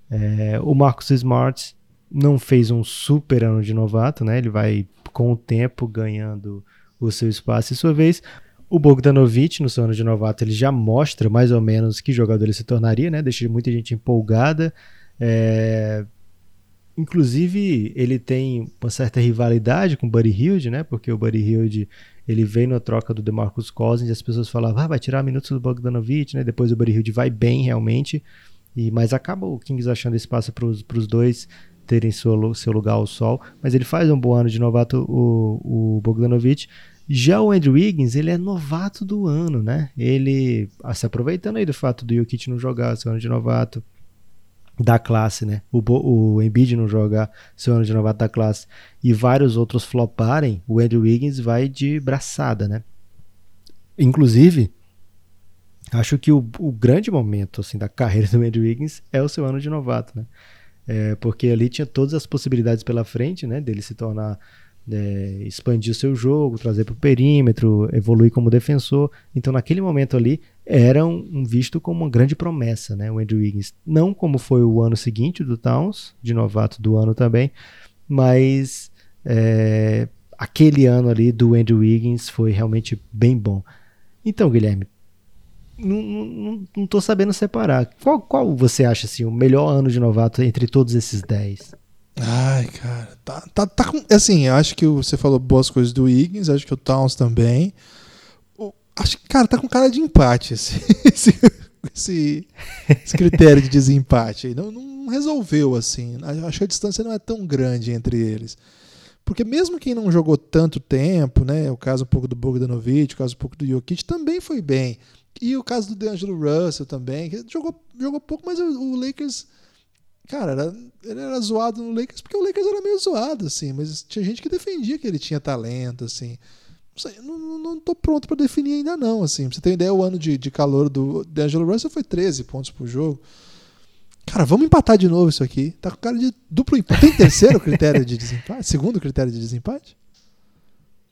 É, o Marcus Smart não fez um super ano de novato, né? Ele vai com o tempo ganhando o seu espaço e sua vez. O Bogdanovic, no seu ano de novato, ele já mostra mais ou menos que jogador ele se tornaria, né? Deixa muita gente empolgada. É... Inclusive, ele tem uma certa rivalidade com o Buddy Hilde, né? Porque o Buddy Hilde ele veio na troca do DeMarcus Cousins e as pessoas falavam, ah, vai tirar minutos do Bogdanovic, né? Depois o Buddy Hilde vai bem realmente. E, mas acaba o Kings achando espaço para os dois terem seu, seu lugar ao sol. Mas ele faz um bom ano de novato, o, o Bogdanovic. Já o Andrew Wiggins, ele é novato do ano, né? Ele, ah, se aproveitando aí do fato do Jokic não jogar seu ano de novato da classe, né? O, o Embiid não jogar seu ano de novato da classe e vários outros floparem, o Andrew Wiggins vai de braçada, né? Inclusive, acho que o, o grande momento assim da carreira do Andrew Wiggins é o seu ano de novato, né? É, porque ali tinha todas as possibilidades pela frente, né? Dele se tornar é, expandir o seu jogo, trazer para o perímetro, evoluir como defensor. Então, naquele momento ali, era um, um, visto como uma grande promessa, né? O Andrew Wiggins. Não como foi o ano seguinte do Towns, de novato do ano também, mas é, aquele ano ali do Andrew Wiggins foi realmente bem bom. Então, Guilherme, não, não, não tô sabendo separar. Qual, qual você acha assim, o melhor ano de novato entre todos esses 10? Ai, cara, tá, tá, tá com. Assim, acho que você falou boas coisas do Higgins, acho que o Towns também. Acho que, cara, tá com cara de empate esse, esse, esse, esse critério de desempate. Não, não resolveu, assim. Acho que a distância não é tão grande entre eles. Porque mesmo quem não jogou tanto tempo, né? O caso um pouco do Bogdanovic, o caso um pouco do Jokic, também foi bem. E o caso do DeAngelo Russell também, que jogou, jogou pouco, mas o, o Lakers Cara, era, ele era zoado no Lakers porque o Lakers era meio zoado, assim, mas tinha gente que defendia que ele tinha talento, assim. Não, sei, não, não tô pronto para definir ainda não, assim. Pra você ter ideia, o ano de, de calor do D'Angelo Russell foi 13 pontos por jogo. Cara, vamos empatar de novo isso aqui. Tá com cara de duplo empate. Tem terceiro critério de desempate? Segundo critério de desempate?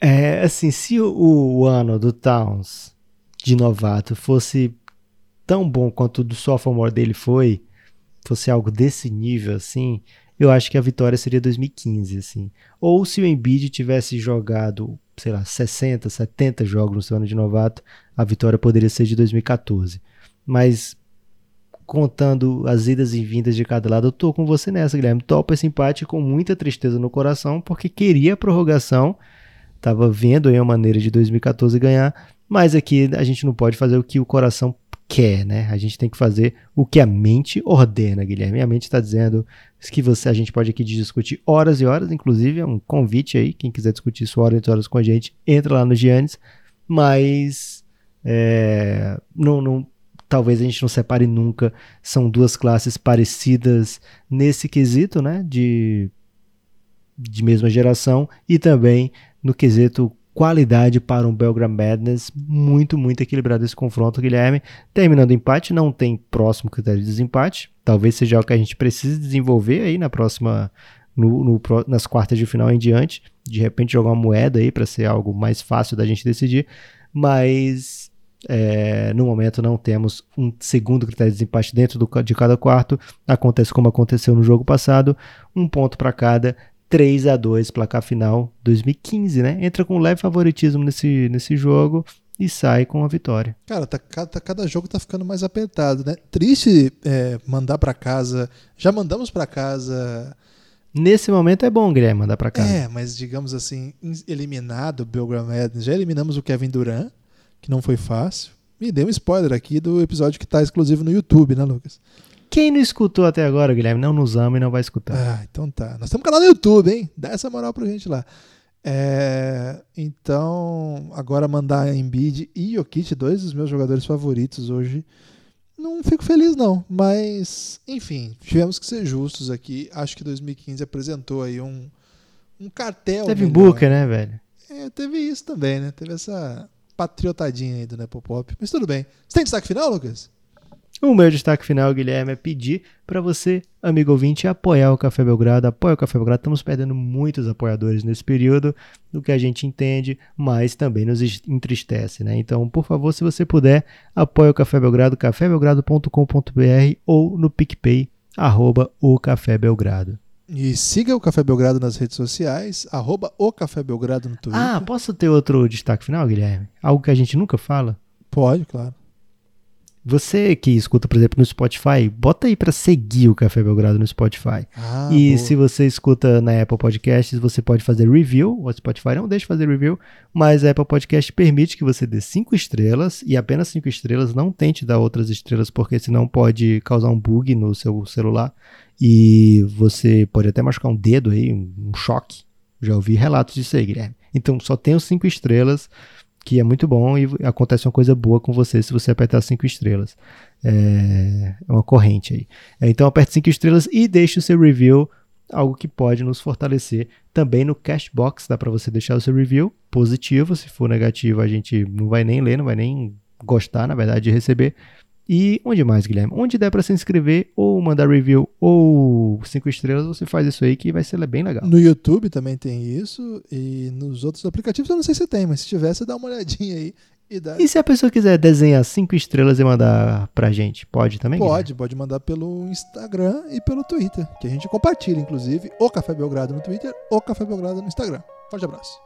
É, assim, se o, o ano do Towns de novato fosse tão bom quanto o do sophomore dele foi, fosse algo desse nível assim, eu acho que a vitória seria 2015, assim. Ou se o Embiid tivesse jogado, sei lá, 60, 70 jogos no seu ano de novato, a vitória poderia ser de 2014. Mas contando as idas e vindas de cada lado, eu tô com você nessa, Guilherme. Topa esse empate com muita tristeza no coração, porque queria a prorrogação, tava vendo aí a maneira de 2014 ganhar, mas aqui a gente não pode fazer o que o coração quer, né? A gente tem que fazer o que a mente ordena, Guilherme. A mente está dizendo que você, a gente pode aqui discutir horas e horas, inclusive é um convite aí, quem quiser discutir isso horas e horas com a gente, entra lá no Giannis, mas é, não, não, talvez a gente não separe nunca, são duas classes parecidas nesse quesito, né, de, de mesma geração, e também no quesito qualidade para um Belgram Madness muito, muito equilibrado esse confronto, Guilherme. Terminando o empate, não tem próximo critério de desempate. Talvez seja o que a gente precise desenvolver aí na próxima, no, no, nas quartas de final em diante. De repente jogar uma moeda aí para ser algo mais fácil da gente decidir. Mas é, no momento não temos um segundo critério de desempate dentro do, de cada quarto. Acontece como aconteceu no jogo passado, um ponto para cada. 3 a 2 placar final 2015, né? Entra com leve favoritismo nesse, nesse jogo e sai com a vitória. Cara, tá, tá, cada jogo tá ficando mais apertado, né? Triste é, mandar para casa. Já mandamos para casa. Nesse momento é bom, Guilherme, mandar para casa. É, mas digamos assim, eliminado o Belgram já eliminamos o Kevin Durant, que não foi fácil. Me deu um spoiler aqui do episódio que tá exclusivo no YouTube, né, Lucas? Quem não escutou até agora, Guilherme, não nos ama e não vai escutar. Ah, então tá. Nós temos um canal no YouTube, hein? Dá essa moral pra gente lá. É, então, agora mandar Embiid e Jokic, dois dos meus jogadores favoritos hoje, não fico feliz não, mas enfim, tivemos que ser justos aqui. Acho que 2015 apresentou aí um, um cartel. Teve Booker, né, velho? É, teve isso também, né? Teve essa patriotadinha aí do Nepopop. Mas tudo bem. Você tem destaque final, Lucas? O meu destaque final, Guilherme, é pedir para você, amigo ouvinte, apoiar o Café Belgrado. Apoia o Café Belgrado. Estamos perdendo muitos apoiadores nesse período, do que a gente entende, mas também nos entristece, né? Então, por favor, se você puder, apoie o Café Belgrado, cafébelgrado.com.br ou no PicPay, arroba o Café Belgrado. E siga o Café Belgrado nas redes sociais, arroba o Café Belgrado no Twitter. Ah, posso ter outro destaque final, Guilherme? Algo que a gente nunca fala? Pode, claro. Você que escuta, por exemplo, no Spotify, bota aí para seguir o Café Belgrado no Spotify. Ah, e boa. se você escuta na Apple Podcasts, você pode fazer review. O Spotify não deixa fazer review, mas a Apple Podcast permite que você dê cinco estrelas e apenas cinco estrelas. Não tente dar outras estrelas, porque senão pode causar um bug no seu celular e você pode até machucar um dedo aí, um choque. Já ouvi relatos disso aí, Guilherme. Então só os cinco estrelas que é muito bom e acontece uma coisa boa com você se você apertar cinco estrelas. É, é uma corrente aí. É, então aperte cinco estrelas e deixe o seu review, algo que pode nos fortalecer. Também no Cashbox dá para você deixar o seu review positivo. Se for negativo, a gente não vai nem ler, não vai nem gostar, na verdade, de receber. E onde mais, Guilherme? Onde der para se inscrever, ou mandar review, ou cinco estrelas, você faz isso aí que vai ser bem legal. No YouTube também tem isso. E nos outros aplicativos eu não sei se tem, mas se tiver, você dá uma olhadinha aí e dá. E se a pessoa quiser desenhar cinco estrelas e mandar pra gente, pode também? Guilherme? Pode, pode mandar pelo Instagram e pelo Twitter, que a gente compartilha, inclusive, o Café Belgrado no Twitter, o Café Belgrado no Instagram. Forte abraço.